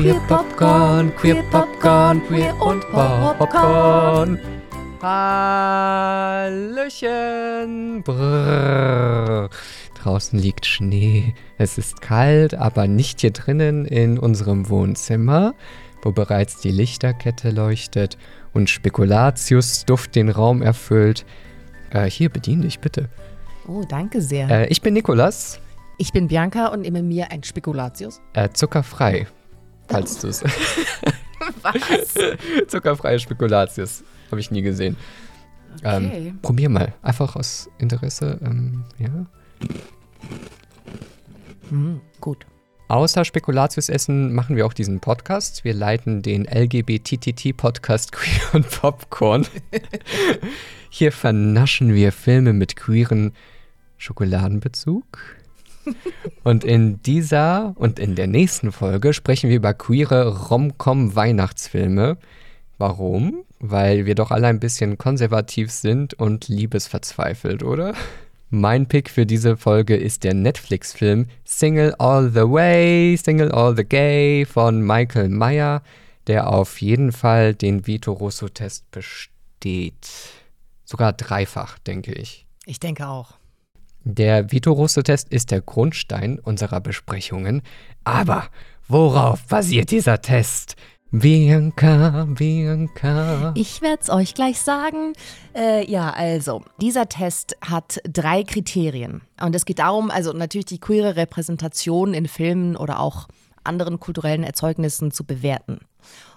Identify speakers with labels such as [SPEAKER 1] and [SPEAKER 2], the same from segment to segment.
[SPEAKER 1] Queer Popcorn, Queer Popcorn, Queer und Popcorn. Hallöchen. Brrr. Draußen liegt Schnee. Es ist kalt, aber nicht hier drinnen in unserem Wohnzimmer, wo bereits die Lichterkette leuchtet und Spekulatius-Duft den Raum erfüllt. Äh, hier, bedien dich bitte.
[SPEAKER 2] Oh, danke sehr.
[SPEAKER 1] Äh, ich bin Nikolas.
[SPEAKER 2] ich bin Bianca und nehme mir ein Spekulatius.
[SPEAKER 1] Äh, zuckerfrei, falls du es.
[SPEAKER 2] Was?
[SPEAKER 1] Zuckerfreie Spekulatius. Habe ich nie gesehen. Ähm,
[SPEAKER 2] Okay.
[SPEAKER 1] probier mal. Einfach aus Interesse. Ähm, ja.
[SPEAKER 2] Hm, gut.
[SPEAKER 1] Außer Spekulatius essen machen wir auch diesen Podcast. Wir leiten den LGBTTT-Podcast Queer und Popcorn. Hier vernaschen wir Filme mit queeren Schokoladenbezug. Und in dieser und in der nächsten Folge sprechen wir über queere Rom-Com-Weihnachtsfilme. Warum? Weil wir doch alle ein bisschen konservativ sind und liebesverzweifelt, oder? Mein Pick für diese Folge ist der Netflix-Film Single All the Way, Single All the Gay von Michael Meyer, der auf jeden Fall den Vito Russo-Test besteht. Sogar dreifach, denke ich.
[SPEAKER 2] Ich denke auch.
[SPEAKER 1] Der Vito Russo-Test ist der Grundstein unserer Besprechungen. Aber worauf basiert dieser Test? Bianca, Bianca.
[SPEAKER 2] Ich werde es euch gleich sagen. Äh, ja, also, dieser Test hat drei Kriterien. Und es geht darum, also natürlich die queere Repräsentation in Filmen oder auch anderen kulturellen Erzeugnissen zu bewerten.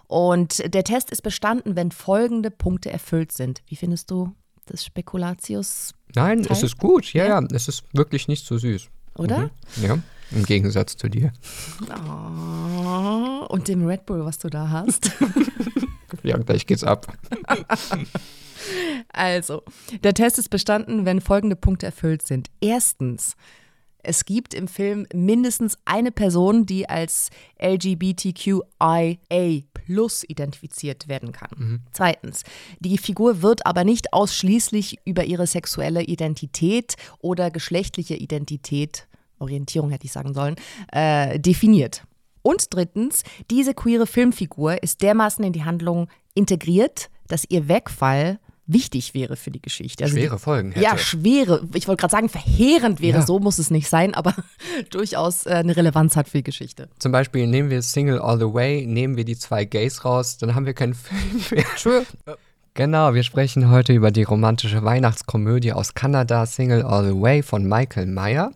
[SPEAKER 2] Und der Test ist bestanden, wenn folgende Punkte erfüllt sind. Wie findest du das Spekulatius,
[SPEAKER 1] Nein,
[SPEAKER 2] Teil?
[SPEAKER 1] es ist gut. Ja,
[SPEAKER 2] Ja?
[SPEAKER 1] ja, es ist wirklich nicht so süß.
[SPEAKER 2] oder?
[SPEAKER 1] Mhm. Ja, im Gegensatz zu dir.
[SPEAKER 2] Oh, und dem Red Bull, was du da hast.
[SPEAKER 1] Ja, gleich geht's ab.
[SPEAKER 2] Also, der Test ist bestanden, wenn folgende Punkte erfüllt sind. Erstens, es gibt im Film mindestens eine Person, die als LGBTQIA plus identifiziert werden kann. Zweitens, die Figur wird aber nicht ausschließlich über ihre sexuelle Identität oder geschlechtliche Identität, Orientierung hätte ich sagen sollen, äh, definiert. Und drittens, diese queere Filmfigur ist dermaßen in die Handlung integriert, dass ihr Wegfall wichtig wäre für die Geschichte. Also
[SPEAKER 1] Schwere
[SPEAKER 2] die,
[SPEAKER 1] Folgen hätte.
[SPEAKER 2] Ja, schwere. Ich wollte gerade sagen, verheerend wäre,
[SPEAKER 1] Ja.
[SPEAKER 2] so muss es nicht sein, aber durchaus äh, eine Relevanz hat für die Geschichte.
[SPEAKER 1] Zum Beispiel nehmen wir Single All the Way, nehmen wir die zwei Gays raus, dann haben wir keinen Film mehr.
[SPEAKER 2] True.
[SPEAKER 1] Genau, wir sprechen heute über die romantische Weihnachtskomödie aus Kanada, Single All the Way von Michael Meyer,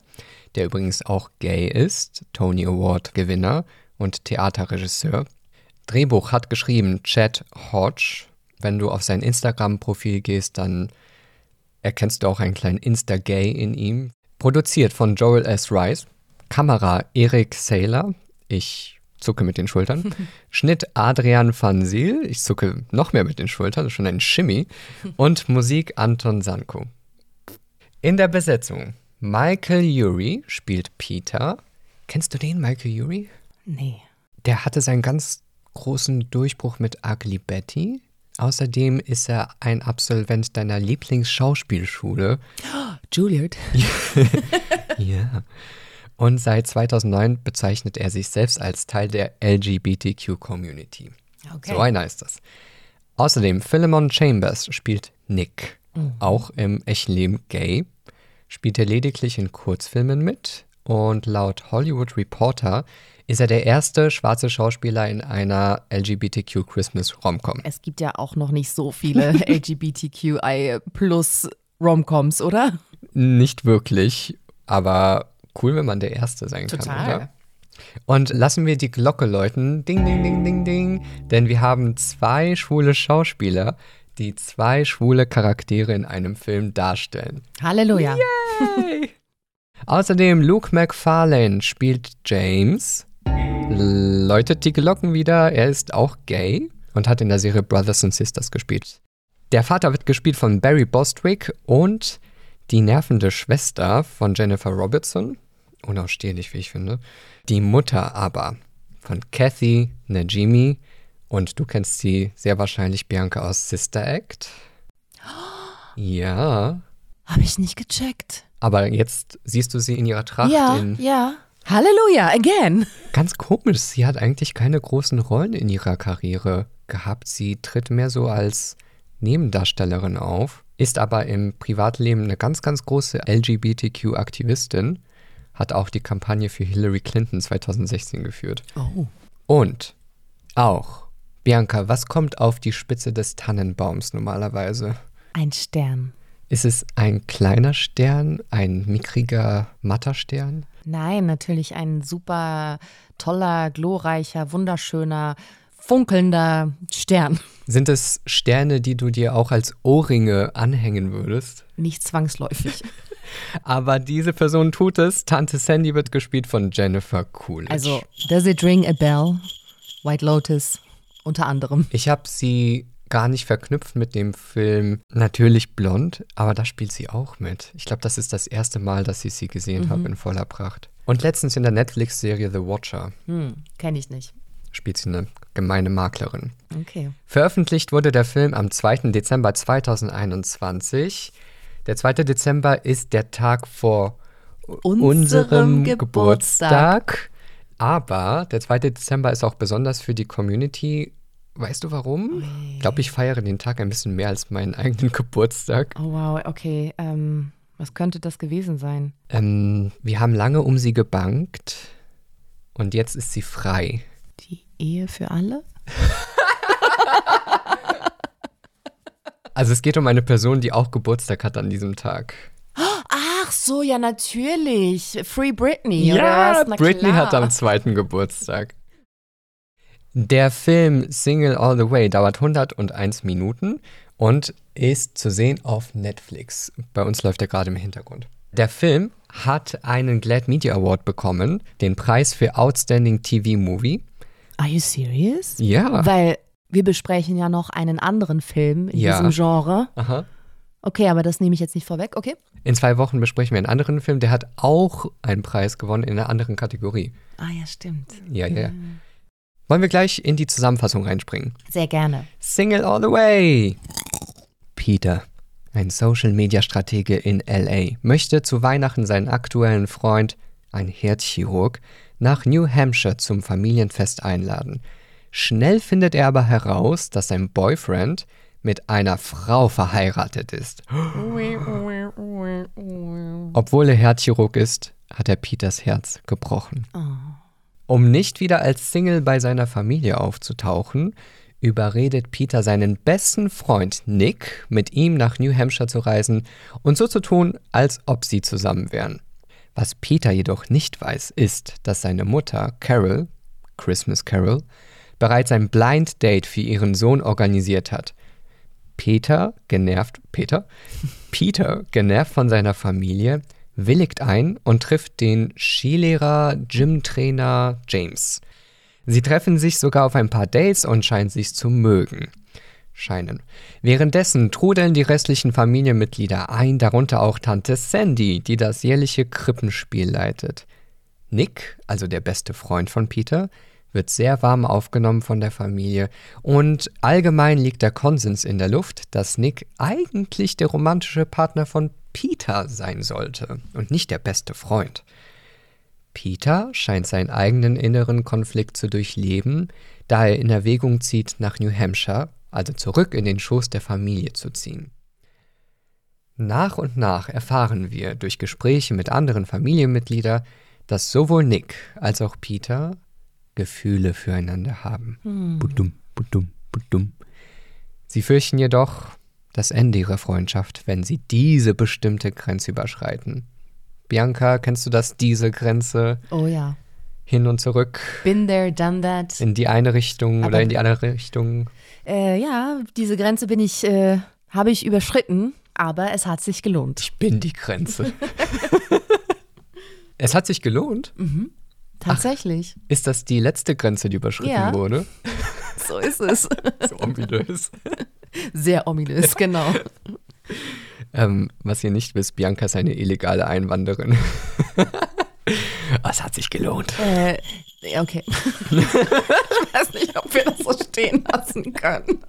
[SPEAKER 1] der übrigens auch gay ist, Tony Award Gewinner und Theaterregisseur. Drehbuch hat geschrieben Chad Hodge. Wenn du auf sein Instagram-Profil gehst, dann erkennst du auch einen kleinen Insta-Gay in ihm. Produziert von Joel S. Rice. Kamera Eric Saylor. Ich zucke mit den Schultern. Schnitt Adrian van Ziel. Ich zucke noch mehr mit den Schultern. Das ist schon ein Shimmy. Und Musik Anton Sanko. In der Besetzung Michael Urie spielt Peter. Kennst du den, Michael Urie?
[SPEAKER 2] Nee.
[SPEAKER 1] Der hatte seinen ganz großen Durchbruch mit Ugly Betty. Außerdem ist er ein Absolvent deiner Lieblingsschauspielschule.
[SPEAKER 2] Juliet.
[SPEAKER 1] Ja. Und seit 2009 bezeichnet er sich selbst als Teil der LGBTQ-Community.
[SPEAKER 2] Okay.
[SPEAKER 1] So einer ist das. Außerdem Philemon Chambers spielt Nick, auch im echten Leben gay, spielt er lediglich in Kurzfilmen mit und laut Hollywood Reporter ist er der erste schwarze Schauspieler in einer LGBTQ Christmas Romcom.
[SPEAKER 2] Es gibt ja auch noch nicht so viele LGBTQI plus Romcoms, oder?
[SPEAKER 1] Nicht wirklich, aber cool, wenn man der Erste sein kann,
[SPEAKER 2] Total.
[SPEAKER 1] oder? Und lassen wir die Glocke läuten. Ding, ding, ding, ding, ding. Denn wir haben zwei schwule Schauspieler, die zwei schwule Charaktere in einem Film darstellen.
[SPEAKER 2] Halleluja.
[SPEAKER 1] Außerdem Luke McFarlane spielt James, läutet die Glocken wieder. Er ist auch gay und hat in der Serie Brothers and Sisters gespielt. Der Vater wird gespielt von Barry Bostwick und die nervende Schwester von Jennifer Robertson. Unausstehlich, wie ich finde. Die Mutter aber von Kathy Najimy. Und du kennst sie sehr wahrscheinlich, Bianca, aus Sister Act. Ja,
[SPEAKER 2] Habe ich nicht gecheckt.
[SPEAKER 1] aber jetzt siehst du sie in ihrer Tracht
[SPEAKER 2] Ja,
[SPEAKER 1] in
[SPEAKER 2] ja. Halleluja, again.
[SPEAKER 1] Ganz komisch, sie hat eigentlich keine großen Rollen in ihrer Karriere gehabt. Sie tritt mehr so als Nebendarstellerin auf, ist aber im Privatleben eine ganz, ganz große LGBTQ-Aktivistin, hat auch die Kampagne für Hillary Clinton 2016 geführt.
[SPEAKER 2] Oh.
[SPEAKER 1] Und auch, Bianca, was kommt auf die Spitze des Tannenbaums normalerweise?
[SPEAKER 2] Ein Stern.
[SPEAKER 1] Ist es ein kleiner Stern, ein mickriger, matter Stern?
[SPEAKER 2] Nein, natürlich ein super toller, glorreicher, wunderschöner, funkelnder Stern.
[SPEAKER 1] Sind es Sterne, die du dir auch als Ohrringe anhängen würdest?
[SPEAKER 2] Nicht zwangsläufig.
[SPEAKER 1] Aber diese Person tut es. Tante Sandy wird gespielt von Jennifer Coolidge.
[SPEAKER 2] Also, Does It Ring a Bell? White Lotus unter anderem.
[SPEAKER 1] Ich habe sie gar nicht verknüpft mit dem Film Natürlich Blond, aber da spielt sie auch mit. Ich glaube, das ist das erste Mal, dass ich sie gesehen mhm. habe in voller Pracht. Und letztens in der Netflix-Serie The Watcher.
[SPEAKER 2] Hm, kenne ich nicht.
[SPEAKER 1] Spielt sie eine gemeine Maklerin.
[SPEAKER 2] Okay.
[SPEAKER 1] Veröffentlicht wurde der Film am 2. Dezember 2021. Der 2. Dezember ist der Tag vor unserem, unserem Geburtstag. Geburtstag. Aber der 2. Dezember ist auch besonders für die Community Weißt du warum? Ich glaube, ich feiere den Tag ein bisschen mehr als meinen eigenen Geburtstag.
[SPEAKER 2] Oh wow, okay. Ähm, was könnte das gewesen sein?
[SPEAKER 1] Ähm, wir haben lange um sie gebankt und jetzt ist sie frei.
[SPEAKER 2] Die Ehe für alle?
[SPEAKER 1] also es geht um eine Person, die auch Geburtstag hat an diesem Tag.
[SPEAKER 2] Ach so, ja natürlich. Free Britney.
[SPEAKER 1] Ja, Britney hat am zweiten Geburtstag. Der Film Single All the Way dauert 101 Minuten und ist zu sehen auf Netflix. Bei uns läuft er gerade im Hintergrund. Der Film hat einen Glad Media Award bekommen, den Preis für Outstanding TV Movie.
[SPEAKER 2] Are you serious?
[SPEAKER 1] Ja.
[SPEAKER 2] Weil wir besprechen ja noch einen anderen Film in ja. diesem Genre.
[SPEAKER 1] Aha.
[SPEAKER 2] Okay, aber das nehme ich jetzt nicht vorweg, okay?
[SPEAKER 1] In zwei Wochen besprechen wir einen anderen Film, der hat auch einen Preis gewonnen in einer anderen Kategorie.
[SPEAKER 2] Ah ja, stimmt.
[SPEAKER 1] Ja, ja. Mhm. Wollen wir gleich in die Zusammenfassung reinspringen?
[SPEAKER 2] Sehr gerne.
[SPEAKER 1] Single all the way. Peter, ein Social-Media-Stratege in LA, möchte zu Weihnachten seinen aktuellen Freund, ein Herzchirurg, nach New Hampshire zum Familienfest einladen. Schnell findet er aber heraus, dass sein Boyfriend mit einer Frau verheiratet ist. Obwohl er Herzchirurg ist, hat er Peters Herz gebrochen.
[SPEAKER 2] Oh.
[SPEAKER 1] Um nicht wieder als Single bei seiner Familie aufzutauchen, überredet Peter seinen besten Freund Nick, mit ihm nach New Hampshire zu reisen und so zu tun, als ob sie zusammen wären. Was Peter jedoch nicht weiß, ist, dass seine Mutter Carol, Christmas Carol, bereits ein Blind Date für ihren Sohn organisiert hat. Peter, genervt, Peter? Peter, genervt von seiner Familie, willigt ein und trifft den Skilehrer, Gymtrainer James. Sie treffen sich sogar auf ein paar Dates und scheinen sich zu mögen. Scheinen. Währenddessen trudeln die restlichen Familienmitglieder ein, darunter auch Tante Sandy, die das jährliche Krippenspiel leitet. Nick, also der beste Freund von Peter, wird sehr warm aufgenommen von der Familie und allgemein liegt der Konsens in der Luft, dass Nick eigentlich der romantische Partner von Peter sein sollte und nicht der beste Freund. Peter scheint seinen eigenen inneren Konflikt zu durchleben, da er in Erwägung zieht, nach New Hampshire, also zurück in den Schoß der Familie zu ziehen. Nach und nach erfahren wir durch Gespräche mit anderen Familienmitgliedern, dass sowohl Nick als auch Peter Gefühle füreinander haben.
[SPEAKER 2] Hm.
[SPEAKER 1] Budum, budum, budum. Sie fürchten jedoch, das Ende ihrer Freundschaft, wenn sie diese bestimmte Grenze überschreiten. Bianca, kennst du das, diese Grenze?
[SPEAKER 2] Oh ja.
[SPEAKER 1] Hin und zurück.
[SPEAKER 2] Been there, done that.
[SPEAKER 1] In die eine Richtung Aber, oder in die andere Richtung.
[SPEAKER 2] Äh, ja, diese Grenze bin ich, äh, habe ich überschritten, aber es hat sich gelohnt.
[SPEAKER 1] Ich bin die Grenze. es hat sich gelohnt?
[SPEAKER 2] Mhm. Tatsächlich.
[SPEAKER 1] Ach, ist das die letzte Grenze, die überschritten ja. wurde?
[SPEAKER 2] So ist es.
[SPEAKER 1] so ominös.
[SPEAKER 2] Sehr ominös, genau.
[SPEAKER 1] ähm, was ihr nicht wisst, Bianca ist eine illegale Einwanderin. Es hat sich gelohnt.
[SPEAKER 2] Äh, okay. ich weiß nicht, ob wir das so stehen lassen können.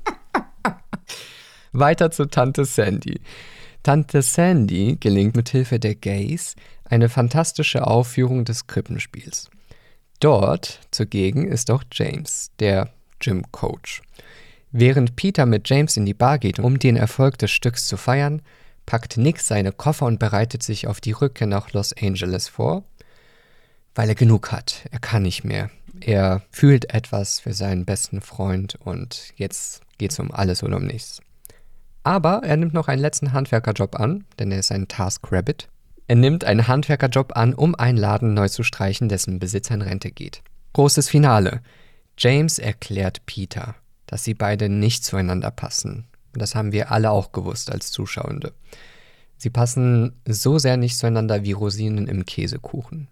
[SPEAKER 1] Weiter zu Tante Sandy. Tante Sandy gelingt mit Hilfe der Gays eine fantastische Aufführung des Krippenspiels. Dort zugegen ist auch James, der Gym-Coach. Während Peter mit James in die Bar geht, um den Erfolg des Stücks zu feiern, packt Nick seine Koffer und bereitet sich auf die Rückkehr nach Los Angeles vor, weil er genug hat. Er kann nicht mehr. Er fühlt etwas für seinen besten Freund und jetzt geht es um alles oder um nichts. Aber er nimmt noch einen letzten Handwerkerjob an, denn er ist ein Task Rabbit. Er nimmt einen Handwerkerjob an, um einen Laden neu zu streichen, dessen Besitzer in Rente geht. Großes Finale. James erklärt Peter, dass sie beide nicht zueinander passen. Und das haben wir alle auch gewusst als Zuschauende. Sie passen so sehr nicht zueinander wie Rosinen im Käsekuchen.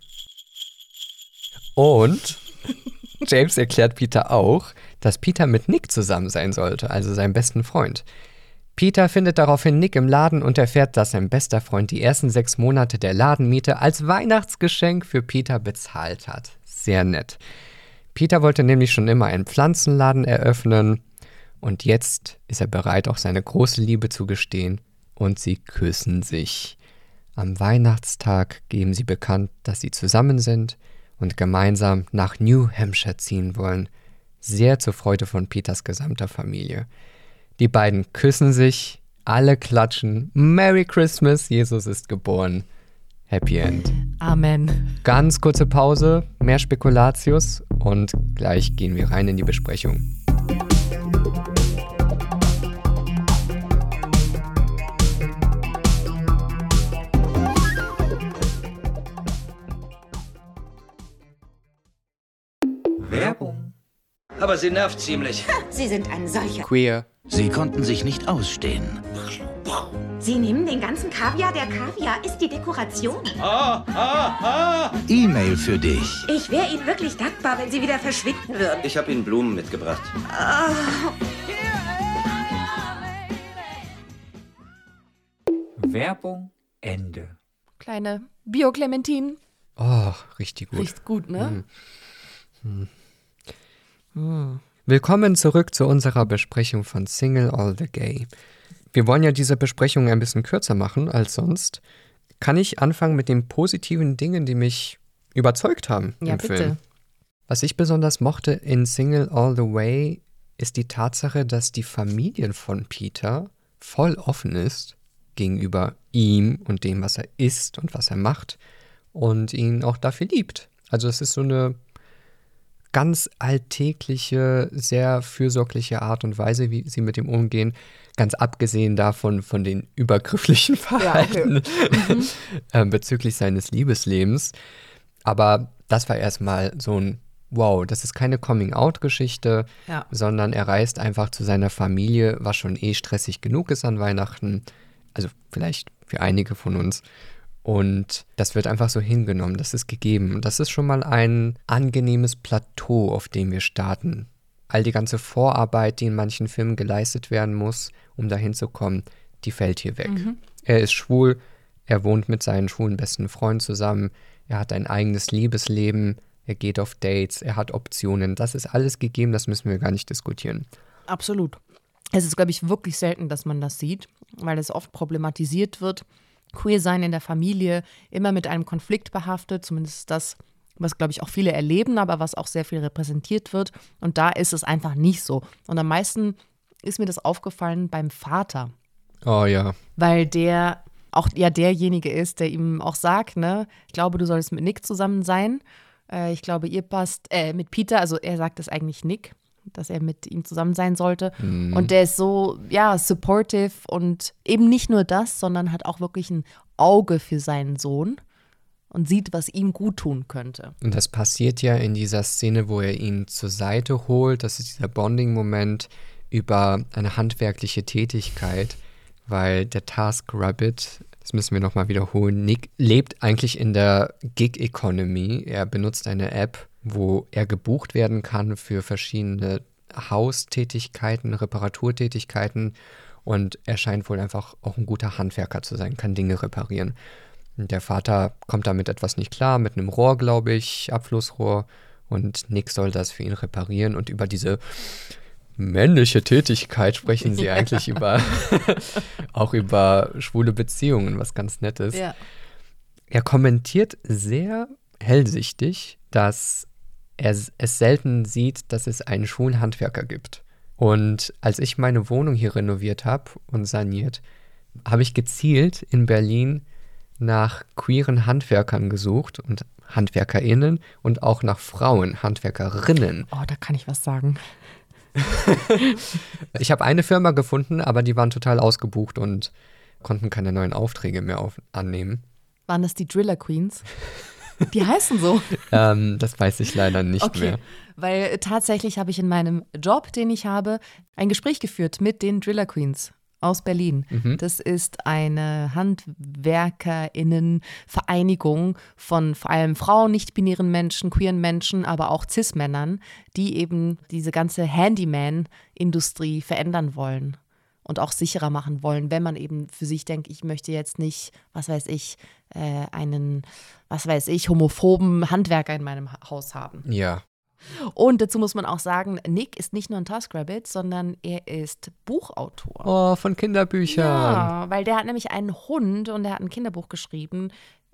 [SPEAKER 1] Und James erklärt Peter auch, dass Peter mit Nick zusammen sein sollte, also seinem besten Freund. Peter findet daraufhin Nick im Laden und erfährt, dass sein bester Freund die ersten sechs Monate der Ladenmiete als Weihnachtsgeschenk für Peter bezahlt hat. Sehr nett. Peter wollte nämlich schon immer einen Pflanzenladen eröffnen und jetzt ist er bereit, auch seine große Liebe zu gestehen und sie küssen sich. Am Weihnachtstag geben sie bekannt, dass sie zusammen sind und gemeinsam nach New Hampshire ziehen wollen, sehr zur Freude von Peters gesamter Familie. Die beiden küssen sich, alle klatschen, Merry Christmas, Jesus ist geboren. Happy End.
[SPEAKER 2] Amen.
[SPEAKER 1] Ganz kurze Pause, mehr Spekulatius und gleich gehen wir rein in die Besprechung.
[SPEAKER 3] Werbung. Aber sie nervt ziemlich.
[SPEAKER 4] Sie sind ein solcher.
[SPEAKER 1] Queer.
[SPEAKER 3] Sie konnten sich nicht ausstehen.
[SPEAKER 4] Sie nehmen den ganzen Kaviar. Der Kaviar ist die Dekoration.
[SPEAKER 3] Ah, ah, ah. E-Mail für dich.
[SPEAKER 4] Ich wäre Ihnen wirklich dankbar, wenn Sie wieder verschwinden würden.
[SPEAKER 5] Ich habe Ihnen Blumen mitgebracht.
[SPEAKER 6] Werbung Ende.
[SPEAKER 2] Kleine Bio-Clementinen.
[SPEAKER 1] Oh, richtig gut.
[SPEAKER 2] Riecht gut, ne?
[SPEAKER 1] Willkommen zurück zu unserer Besprechung von Single All the Gay. Wir wollen ja diese Besprechung ein bisschen kürzer machen als sonst. Kann ich anfangen mit den positiven Dingen, die mich überzeugt haben
[SPEAKER 2] Ja,
[SPEAKER 1] im
[SPEAKER 2] bitte.
[SPEAKER 1] Film? Was ich besonders mochte in Single All the Way ist die Tatsache, dass die Familie von Peter voll offen ist gegenüber ihm und dem, was er ist und was er macht und ihn auch dafür liebt. Also es ist so eine ganz alltägliche, sehr fürsorgliche Art und Weise, wie sie mit ihm umgehen, ganz abgesehen davon von den übergrifflichen Verhalten ähm, bezüglich seines Liebeslebens. Aber das war erstmal so ein Wow, das ist keine Coming-out-Geschichte,
[SPEAKER 2] Ja.
[SPEAKER 1] sondern er reist einfach zu seiner Familie, was schon eh stressig genug ist an Weihnachten. Also vielleicht für einige von uns. Und das wird einfach so hingenommen, das ist gegeben. Das ist schon mal ein angenehmes Plateau, auf dem wir starten. All die ganze Vorarbeit, die in manchen Filmen geleistet werden muss, um dahin zu kommen, die fällt hier weg. Er ist schwul, er wohnt mit seinen schwulen besten Freunden zusammen, er hat ein eigenes Liebesleben, er geht auf Dates, er hat Optionen. Das ist alles gegeben, das müssen wir gar nicht diskutieren.
[SPEAKER 2] Absolut. Es ist, glaube ich, wirklich selten, dass man das sieht, weil es oft problematisiert wird. Queer sein in der Familie immer mit einem Konflikt behaftet, zumindest das, was, glaube ich, auch viele erleben, aber was auch sehr viel repräsentiert wird. Und da ist es einfach nicht so. Und am meisten ist mir das aufgefallen beim Vater,
[SPEAKER 1] Oh ja.
[SPEAKER 2] weil der auch ja derjenige ist, der ihm auch sagt, ne, ich glaube, du solltest mit Nick zusammen sein. Äh, ich glaube, ihr passt, äh, mit Peter, also er sagt es eigentlich Nick, dass er mit ihm zusammen sein sollte. Und der ist so, ja, supportive und eben nicht nur das, sondern hat auch wirklich ein Auge für seinen Sohn und sieht, was ihm gut tun könnte.
[SPEAKER 1] Und das passiert ja in dieser Szene, wo er ihn zur Seite holt. Das ist dieser Bonding-Moment über eine handwerkliche Tätigkeit, weil der Task Rabbit, das müssen wir nochmal wiederholen, Nick lebt eigentlich in der Gig-Economy. Er benutzt eine App, wo er gebucht werden kann für verschiedene Haustätigkeiten, Reparaturtätigkeiten. Und er scheint wohl einfach auch ein guter Handwerker zu sein, kann Dinge reparieren. Der Vater kommt damit etwas nicht klar, mit einem Rohr, glaube ich, Abflussrohr. Und Nick soll das für ihn reparieren. Und über diese männliche Tätigkeit sprechen sie eigentlich über auch über schwule Beziehungen, was ganz nett ist.
[SPEAKER 2] Ja.
[SPEAKER 1] Er kommentiert sehr hellsichtig, dass er es selten sieht, dass es einen schwulen Handwerker gibt. Und als ich meine Wohnung hier renoviert habe und saniert, habe ich gezielt in Berlin nach queeren Handwerkern gesucht und HandwerkerInnen und auch nach Frauen, Handwerkerinnen.
[SPEAKER 2] Oh, da kann ich was sagen.
[SPEAKER 1] ich habe eine Firma gefunden, aber die waren total ausgebucht und konnten keine neuen Aufträge mehr auf, annehmen.
[SPEAKER 2] Waren das die Driller Queens? Die heißen so.
[SPEAKER 1] ähm, das weiß ich leider nicht
[SPEAKER 2] okay.
[SPEAKER 1] mehr.
[SPEAKER 2] Weil tatsächlich habe ich in meinem Job, den ich habe, ein Gespräch geführt mit den Driller Queens aus Berlin.
[SPEAKER 1] Mhm.
[SPEAKER 2] Das ist eine HandwerkerInnen-Vereinigung von vor allem Frauen, nicht-binären Menschen, queeren Menschen, aber auch Cis-Männern, die eben diese ganze Handyman-Industrie verändern wollen und auch sicherer machen wollen, wenn man eben für sich denkt, ich möchte jetzt nicht, was weiß ich, äh, einen, was weiß ich, homophoben Handwerker in meinem Haus haben.
[SPEAKER 1] Ja.
[SPEAKER 2] Und dazu muss man auch sagen, Nick ist nicht nur ein TaskRabbit, sondern er ist Buchautor.
[SPEAKER 1] Oh, von Kinderbüchern.
[SPEAKER 2] Ja, weil der hat nämlich einen Hund und er hat ein Kinderbuch geschrieben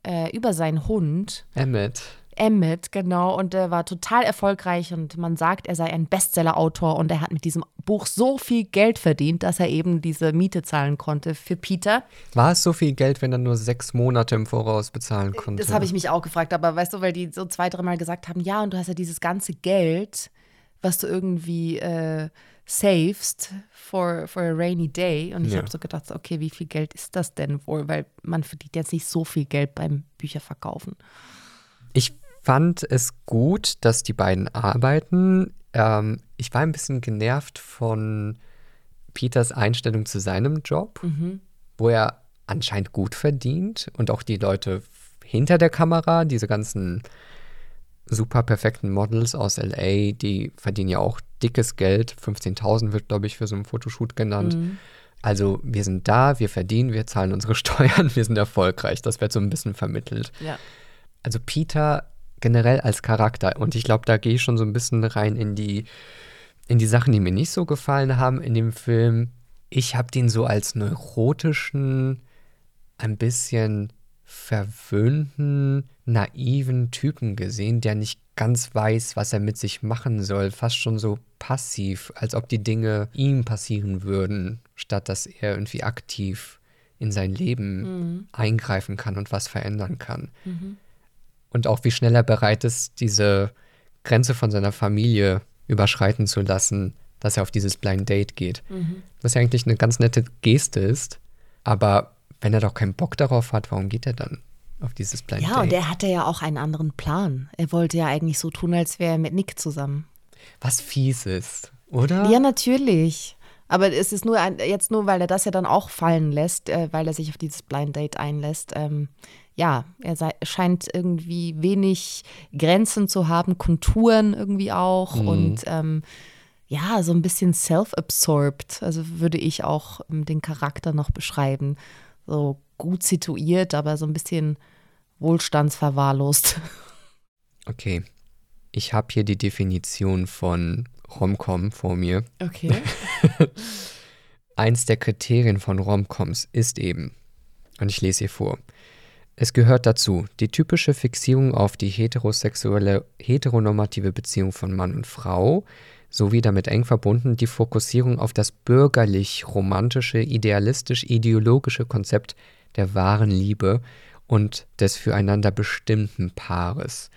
[SPEAKER 2] äh, über seinen Hund.
[SPEAKER 1] Emmett.
[SPEAKER 2] Emmett, genau. Und er war total erfolgreich und man sagt, er sei ein Bestseller-Autor und er hat mit diesem Buch so viel Geld verdient, dass er eben diese Miete zahlen konnte für Peter.
[SPEAKER 1] War es so viel Geld, wenn er nur sechs Monate im Voraus bezahlen konnte?
[SPEAKER 2] Das habe ich mich auch gefragt, aber weißt du, weil die so zwei, dreimal gesagt haben, ja, und du hast ja dieses ganze Geld, was du irgendwie äh, savest for, for a rainy day. Und ich
[SPEAKER 1] Ja.
[SPEAKER 2] habe so gedacht, okay, wie viel Geld ist das denn wohl? Weil man verdient jetzt nicht so viel Geld beim Bücherverkaufen.
[SPEAKER 1] Ich fand es gut, dass die beiden arbeiten. Ähm, ich war ein bisschen genervt von Peters Einstellung zu seinem Job, wo er anscheinend gut verdient und auch die Leute hinter der Kamera, diese ganzen super perfekten Models aus LA, die verdienen ja auch dickes Geld. 15.000 wird, glaube ich, für so einen Fotoshoot genannt. Also wir sind da, wir verdienen, wir zahlen unsere Steuern, wir sind erfolgreich. Das wird so ein bisschen vermittelt
[SPEAKER 2] Ja.
[SPEAKER 1] also Peter generell als Charakter. Und ich glaube, da gehe ich schon so ein bisschen rein in die in die Sachen, die mir nicht so gefallen haben in dem Film. Ich habe den so als neurotischen, ein bisschen verwöhnten, naiven Typen gesehen, der nicht ganz weiß, was er mit sich machen soll, fast schon so passiv, als ob die Dinge ihm passieren würden, statt dass er irgendwie aktiv in sein Leben eingreifen kann und was verändern kann und auch wie schnell er bereit ist, diese Grenze von seiner Familie überschreiten zu lassen, dass er auf dieses Blind Date geht. Was ja eigentlich eine ganz nette Geste ist, aber wenn er doch keinen Bock darauf hat, warum geht er dann auf dieses Blind
[SPEAKER 2] Ja,
[SPEAKER 1] Date?
[SPEAKER 2] und er hatte ja auch einen anderen Plan. Er wollte ja eigentlich so tun, als wäre er mit Nick zusammen.
[SPEAKER 1] Was fies ist, oder?
[SPEAKER 2] Ja, natürlich. Aber es ist nur ein, jetzt nur, weil er das ja dann auch fallen lässt, äh, weil er sich auf dieses Blind Date einlässt. Ähm, ja, er sei, scheint irgendwie wenig Grenzen zu haben, Konturen irgendwie auch und ähm, ja, so ein bisschen self-absorbed. Also würde ich auch ähm, den Charakter noch beschreiben. So gut situiert, aber so ein bisschen wohlstandsverwahrlost.
[SPEAKER 1] Okay. Ich habe hier die Definition von Romcom vor mir.
[SPEAKER 2] Okay.
[SPEAKER 1] Eins der Kriterien von Romcoms ist eben, und ich lese hier vor, es gehört dazu, die typische Fixierung auf die heterosexuelle, heteronormative Beziehung von Mann und Frau, sowie damit eng verbunden die Fokussierung auf das bürgerlich-romantische, idealistisch-ideologische Konzept der wahren Liebe und des füreinander bestimmten Paares.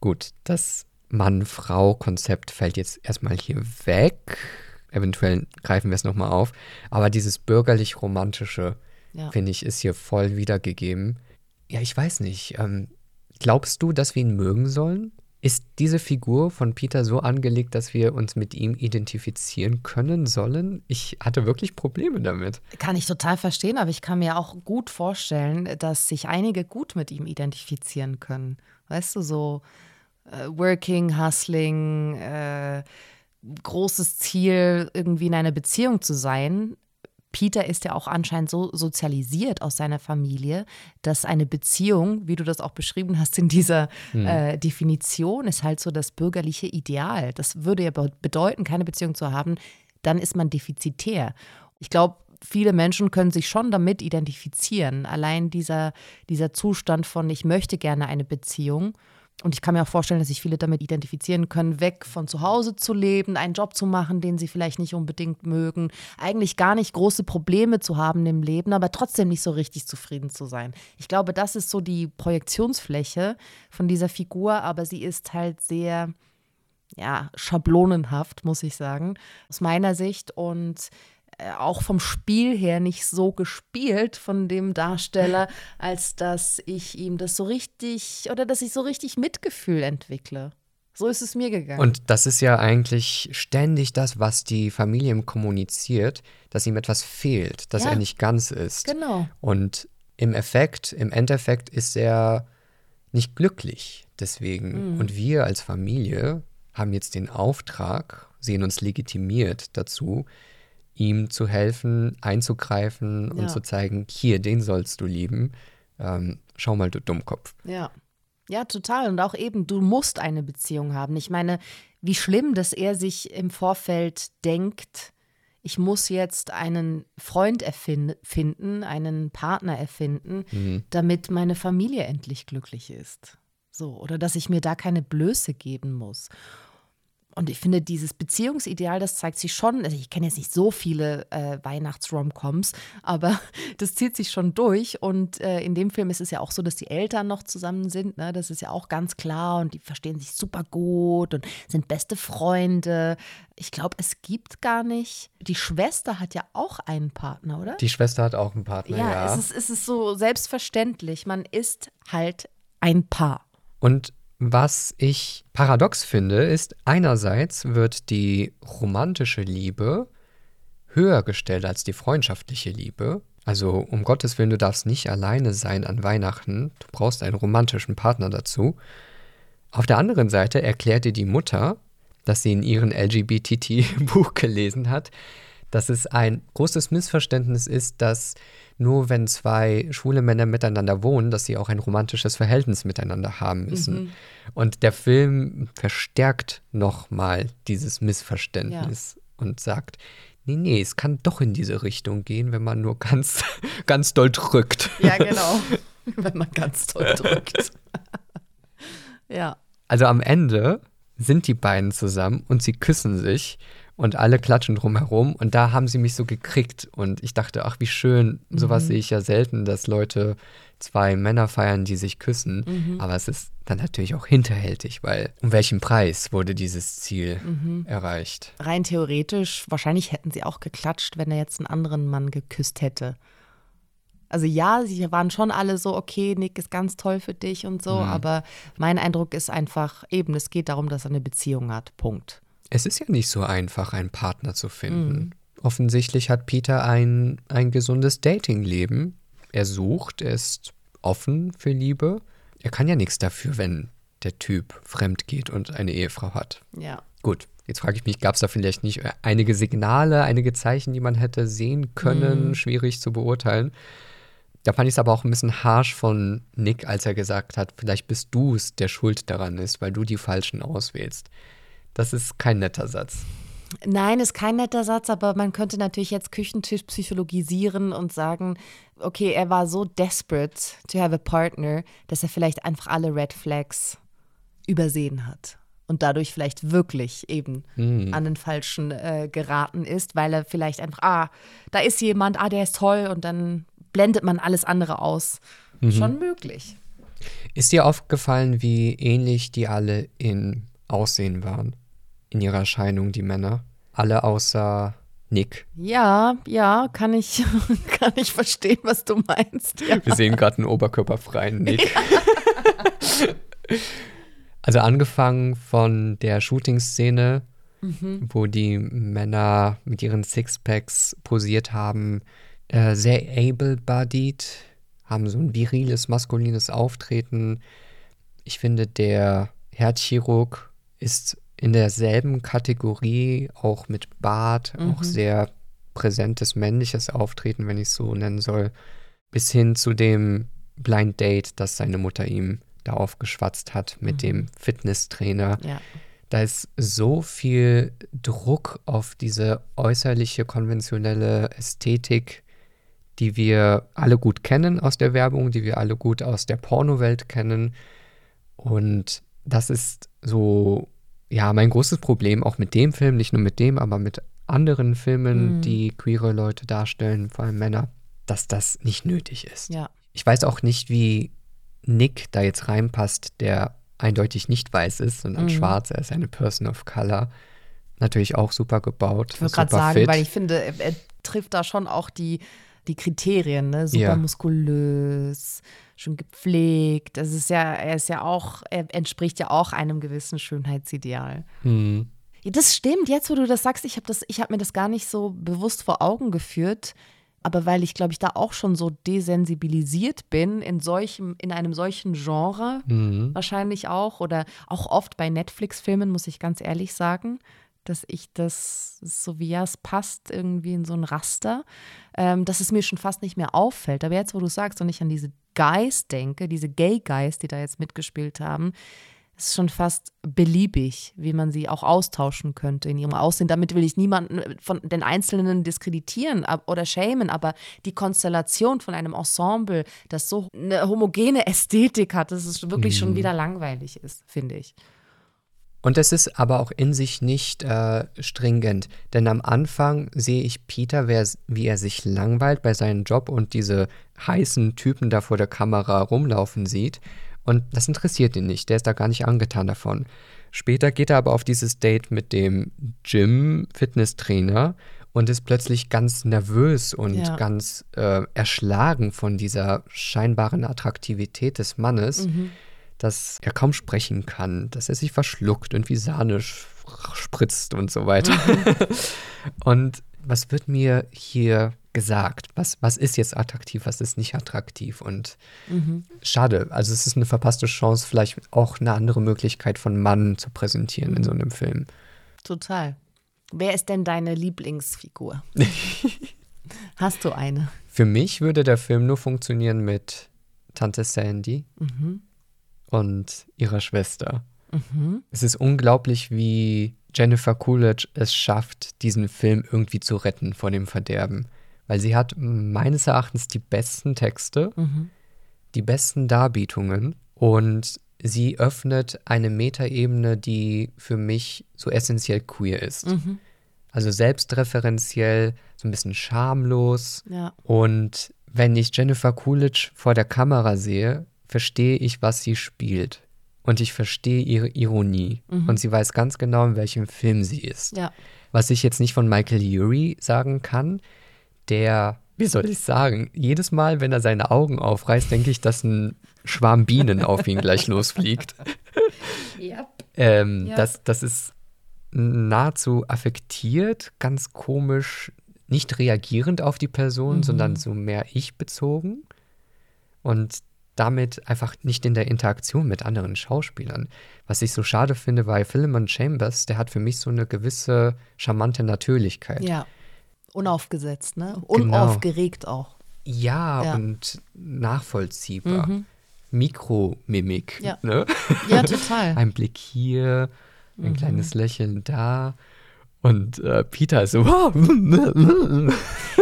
[SPEAKER 1] Gut, das Mann-Frau-Konzept fällt jetzt erstmal hier weg. Eventuell greifen wir es nochmal auf. Aber dieses bürgerlich-romantische,
[SPEAKER 2] Ja.
[SPEAKER 1] finde ich, ist hier voll wiedergegeben. Ja, ich weiß nicht. Ähm, glaubst du, dass wir ihn mögen sollen? Ist diese Figur von Peter so angelegt, dass wir uns mit ihm identifizieren können sollen? Ich hatte wirklich Probleme damit.
[SPEAKER 2] Kann ich total verstehen, aber ich kann mir auch gut vorstellen, dass sich einige gut mit ihm identifizieren können. Weißt du, so äh, Working, Hustling, äh, großes Ziel, irgendwie in einer Beziehung zu sein, Peter ist ja auch anscheinend so sozialisiert aus seiner Familie, dass eine Beziehung, wie du das auch beschrieben hast in dieser hm. äh, Definition, ist halt so das bürgerliche Ideal. Das würde ja bedeuten, keine Beziehung zu haben, dann ist man defizitär. Ich glaube, viele Menschen können sich schon damit identifizieren. Allein dieser, dieser Zustand von, ich möchte gerne eine Beziehung und ich kann mir auch vorstellen, dass sich viele damit identifizieren können, weg von zu Hause zu leben, einen Job zu machen, den sie vielleicht nicht unbedingt mögen, eigentlich gar nicht große Probleme zu haben im Leben, aber trotzdem nicht so richtig zufrieden zu sein. Ich glaube, das ist so die Projektionsfläche von dieser Figur, aber sie ist halt sehr, ja, schablonenhaft, muss ich sagen, aus meiner Sicht. Und auch vom Spiel her nicht so gespielt von dem Darsteller, als dass ich ihm das so richtig oder dass ich so richtig Mitgefühl entwickle. So ist es mir gegangen.
[SPEAKER 1] Und das ist ja eigentlich ständig das, was die Familie ihm kommuniziert, dass ihm etwas fehlt, dass ja, er nicht ganz ist.
[SPEAKER 2] Genau.
[SPEAKER 1] Und im Effekt, im Endeffekt ist er nicht glücklich deswegen. Mhm. Und wir als Familie haben jetzt den Auftrag, sehen uns legitimiert dazu, ihm zu helfen, einzugreifen und ja. zu zeigen, hier, den sollst du lieben. Ähm, schau mal, du Dummkopf.
[SPEAKER 2] Ja. Ja, total. Und auch eben, du musst eine Beziehung haben. Ich meine, wie schlimm, dass er sich im Vorfeld denkt, ich muss jetzt einen Freund erfinden, einen Partner erfinden, mhm. damit meine Familie endlich glücklich ist. So, oder dass ich mir da keine Blöße geben muss. Und ich finde, dieses Beziehungsideal, das zeigt sich schon, also ich kenne jetzt nicht so viele äh, Weihnachts-Romcoms, aber das zieht sich schon durch. Und äh, in dem Film ist es ja auch so, dass die Eltern noch zusammen sind. Ne? Das ist ja auch ganz klar und die verstehen sich super gut und sind beste Freunde. Ich glaube, es gibt gar nicht. Die Schwester hat ja auch einen Partner, oder?
[SPEAKER 1] Die Schwester hat auch einen Partner, ja.
[SPEAKER 2] ja. Es, ist, es ist so selbstverständlich. Man ist halt ein Paar.
[SPEAKER 1] Und was ich paradox finde, ist, einerseits wird die romantische Liebe höher gestellt als die freundschaftliche Liebe. Also um Gottes Willen, du darfst nicht alleine sein an Weihnachten, du brauchst einen romantischen Partner dazu. Auf der anderen Seite erklärt dir die Mutter, dass sie in ihrem LGBT-Buch gelesen hat, dass es ein großes Missverständnis ist, dass nur wenn zwei schwule Männer miteinander wohnen, dass sie auch ein romantisches Verhältnis miteinander haben müssen. Mhm. Und der Film verstärkt nochmal dieses Missverständnis ja. und sagt, nee, nee, es kann doch in diese Richtung gehen, wenn man nur ganz, ganz doll drückt.
[SPEAKER 2] Ja, genau. wenn man ganz doll drückt. ja.
[SPEAKER 1] Also am Ende sind die beiden zusammen und sie küssen sich und alle klatschen drumherum und da haben sie mich so gekriegt und ich dachte, ach wie schön, sowas mhm. sehe ich ja selten, dass Leute zwei Männer feiern, die sich küssen, mhm. aber es ist dann natürlich auch hinterhältig, weil um welchen Preis wurde dieses Ziel mhm. erreicht?
[SPEAKER 2] Rein theoretisch, wahrscheinlich hätten sie auch geklatscht, wenn er jetzt einen anderen Mann geküsst hätte. Also ja, sie waren schon alle so, okay, Nick ist ganz toll für dich und so, mhm. aber mein Eindruck ist einfach eben, es geht darum, dass er eine Beziehung hat. Punkt.
[SPEAKER 1] Es ist ja nicht so einfach, einen Partner zu finden. Mhm. Offensichtlich hat Peter ein, ein gesundes Datingleben. Er sucht, er ist offen für Liebe. Er kann ja nichts dafür, wenn der Typ fremd geht und eine Ehefrau hat.
[SPEAKER 2] Ja.
[SPEAKER 1] Gut, jetzt frage ich mich, gab es da vielleicht nicht einige Signale, einige Zeichen, die man hätte sehen können? Mhm. Schwierig zu beurteilen. Da fand ich es aber auch ein bisschen harsh von Nick, als er gesagt hat, vielleicht bist du es, der schuld daran ist, weil du die Falschen auswählst. Das ist kein netter Satz.
[SPEAKER 2] Nein, ist kein netter Satz, aber man könnte natürlich jetzt Küchentisch psychologisieren und sagen, okay, er war so desperate to have a partner, dass er vielleicht einfach alle Red Flags übersehen hat und dadurch vielleicht wirklich eben mhm. an den Falschen äh, geraten ist, weil er vielleicht einfach, ah, da ist jemand, ah, der ist toll und dann blendet man alles andere aus. Mhm. Schon möglich.
[SPEAKER 1] Ist dir aufgefallen, wie ähnlich die alle in Aussehen waren? In ihrer Erscheinung, die Männer. Alle außer Nick.
[SPEAKER 2] Ja, ja, kann ich, kann ich verstehen, was du meinst. Ja.
[SPEAKER 1] Wir sehen gerade einen oberkörperfreien Nick. also angefangen von der Shooting-Szene, mhm. wo die Männer mit ihren Sixpacks posiert haben, äh, sehr able-bodied, haben so ein viriles, maskulines Auftreten. Ich finde, der Herzchirurg ist in derselben Kategorie, auch mit Bart, mhm. auch sehr präsentes männliches Auftreten, wenn ich es so nennen soll, bis hin zu dem Blind Date, das seine Mutter ihm da aufgeschwatzt hat mit mhm. dem Fitnesstrainer. Ja. Da ist so viel Druck auf diese äußerliche, konventionelle Ästhetik, die wir alle gut kennen aus der Werbung, die wir alle gut aus der Pornowelt kennen. Und das ist so, ja, mein großes Problem auch mit dem Film, nicht nur mit dem, aber mit anderen Filmen, mhm. die queere Leute darstellen, vor allem Männer, dass das nicht nötig ist.
[SPEAKER 2] Ja.
[SPEAKER 1] Ich weiß auch nicht, wie Nick da jetzt reinpasst, der eindeutig nicht weiß ist, sondern mhm. schwarz. Er ist eine Person of Color. Natürlich auch super gebaut.
[SPEAKER 2] Ich würde gerade sagen, fit. weil ich finde, er, er, trifft da schon auch die, die Kriterien, ne? Super ja. muskulös, schön gepflegt. Das ist ja, er ist ja auch, er entspricht ja auch einem gewissen Schönheitsideal.
[SPEAKER 1] Mhm.
[SPEAKER 2] Das stimmt, jetzt wo du das sagst, ich habe hab mir das gar nicht so bewusst vor Augen geführt aber weil ich, glaube ich, da auch schon so desensibilisiert bin in solchem, in einem solchen Genre, mhm. wahrscheinlich auch, oder auch oft bei Netflix-Filmen, muss ich ganz ehrlich sagen, dass ich das, so wie ja, es passt, irgendwie in so ein Raster, ähm, dass es mir schon fast nicht mehr auffällt. Aber jetzt, wo du sagst und ich an diese Guys denke, diese Gay Guys, die da jetzt mitgespielt haben, ist schon fast beliebig, wie man sie auch austauschen könnte in ihrem Aussehen. Damit will ich niemanden von den Einzelnen diskreditieren oder schämen, aber die Konstellation von einem Ensemble, das so eine homogene Ästhetik hat, dass es wirklich mhm. schon wieder langweilig ist, finde ich.
[SPEAKER 1] Und es ist aber auch in sich nicht äh, stringent, denn am Anfang sehe ich Peter, wie er sich langweilt bei seinem Job und diese heißen Typen da vor der Kamera rumlaufen sieht. Und das interessiert ihn nicht, der ist da gar nicht angetan davon. Später geht er aber auf dieses Date mit dem Gym-Fitnesstrainer und ist plötzlich ganz nervös und ja. ganz äh, erschlagen von dieser scheinbaren Attraktivität des Mannes, mhm. Dass er kaum sprechen kann, dass er sich verschluckt und wie Sahne spritzt und so weiter. Und was wird mir hier gesagt? Was, was ist jetzt attraktiv, was ist nicht attraktiv? Und mhm. schade, also es ist eine verpasste Chance, vielleicht auch eine andere Möglichkeit von Mann zu präsentieren in so einem Film.
[SPEAKER 2] Total. Wer ist denn deine Lieblingsfigur? Hast du eine?
[SPEAKER 1] Für mich würde der Film nur funktionieren mit Tante Sandy mhm. Und ihrer Schwester. Mhm. Es ist unglaublich, wie Jennifer Coolidge es schafft, diesen Film irgendwie zu retten vor dem Verderben weil sie hat meines Erachtens die besten Texte, mhm. die besten Darbietungen und sie öffnet eine Metaebene, die für mich so essentiell queer ist. Mhm. Also selbstreferenziell, so ein bisschen schamlos.
[SPEAKER 2] Ja.
[SPEAKER 1] Und wenn ich Jennifer Coolidge vor der Kamera sehe, verstehe ich, was sie spielt. Und ich verstehe ihre Ironie. Mhm. Und sie weiß ganz genau, in welchem Film sie ist.
[SPEAKER 2] Ja.
[SPEAKER 1] Was ich jetzt nicht von Michael Urie sagen kann, der, wie soll ich sagen, jedes Mal, wenn er seine Augen aufreißt, denke ich, dass ein Schwarm Bienen auf ihn gleich losfliegt.
[SPEAKER 2] Yep.
[SPEAKER 1] Ähm, yep. Das, das ist nahezu affektiert, ganz komisch, nicht reagierend auf die Person, mhm. sondern so mehr ich bezogen und damit einfach nicht in der Interaktion mit anderen Schauspielern. Was ich so schade finde bei Philemon Chambers, der hat für mich so eine gewisse charmante Natürlichkeit.
[SPEAKER 2] Ja. Unaufgesetzt, ne? Genau. Unaufgeregt genau. auch.
[SPEAKER 1] Ja, ja, und nachvollziehbar. Mhm. Mikromimik.
[SPEAKER 2] Ja.
[SPEAKER 1] Ne?
[SPEAKER 2] ja, total.
[SPEAKER 1] ein Blick hier, ein mhm. kleines Lächeln da. Und äh, Peter ist so.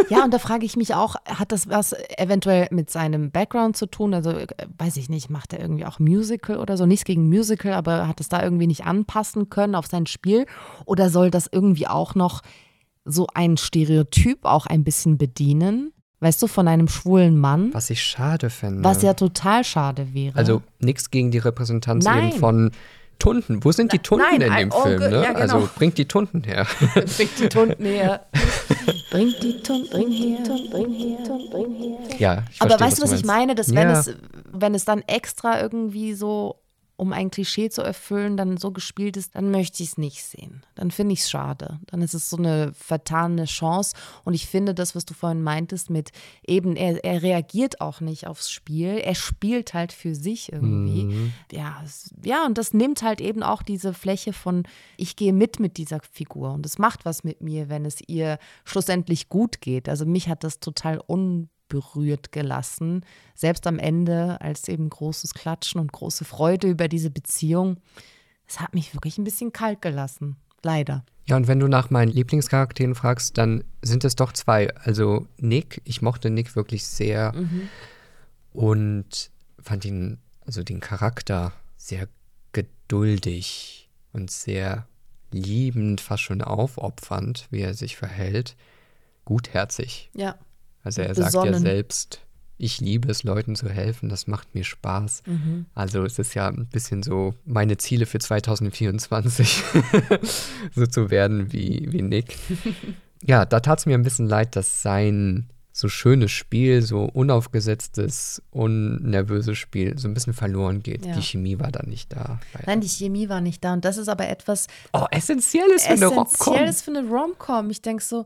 [SPEAKER 1] ja,
[SPEAKER 2] und da frage ich mich auch, hat das was eventuell mit seinem Background zu tun? Also, äh, weiß ich nicht, macht er irgendwie auch Musical oder so? Nichts gegen Musical, aber hat es da irgendwie nicht anpassen können auf sein Spiel? Oder soll das irgendwie auch noch so ein Stereotyp auch ein bisschen bedienen. Weißt du, von einem schwulen Mann.
[SPEAKER 1] Was ich schade finde.
[SPEAKER 2] Was ja total schade wäre.
[SPEAKER 1] Also nichts gegen die Repräsentanz von Tunden. Wo sind die Tunden Nein, in dem Film? Ne? Ja, genau. Also bringt die Tunden her.
[SPEAKER 2] bringt die Tunden her. bringt die Tunden, bring her, bring her, bring her.
[SPEAKER 1] Ja,
[SPEAKER 2] ich Aber verstehe, weißt du, was, was ich meine? Dass ja. wenn, es, wenn es dann extra irgendwie so um ein Klischee zu erfüllen, dann so gespielt ist, dann möchte ich es nicht sehen. Dann finde ich es schade. Dann ist es so eine vertane Chance. Und ich finde das, was du vorhin meintest, mit eben, er, er reagiert auch nicht aufs Spiel. Er spielt halt für sich irgendwie. Mhm. Ja, ja, und das nimmt halt eben auch diese Fläche von, ich gehe mit mit dieser Figur. Und es macht was mit mir, wenn es ihr schlussendlich gut geht. Also mich hat das total un berührt gelassen. Selbst am Ende, als eben großes Klatschen und große Freude über diese Beziehung. Es hat mich wirklich ein bisschen kalt gelassen. Leider.
[SPEAKER 1] Ja, und wenn du nach meinen Lieblingscharakteren fragst, dann sind es doch zwei. Also Nick, ich mochte Nick wirklich sehr mhm. und fand ihn, also den Charakter, sehr geduldig und sehr liebend, fast schon aufopfernd, wie er sich verhält. Gutherzig.
[SPEAKER 2] Ja.
[SPEAKER 1] Also er sagt ja selbst, ich liebe es, Leuten zu helfen, das macht mir Spaß. Mhm. Also es ist ja ein bisschen so meine Ziele für 2024, so zu werden wie, wie Nick. ja, da tat es mir ein bisschen leid, dass sein so schönes Spiel, so unaufgesetztes, unnervöses Spiel so ein bisschen verloren geht. Ja. Die Chemie war da nicht da.
[SPEAKER 2] Leider. Nein, die Chemie war nicht da. Und das ist aber etwas
[SPEAKER 1] oh, Essentielles für eine Rom-Com.
[SPEAKER 2] Essentielles für eine Rom-Com. Ich denke so,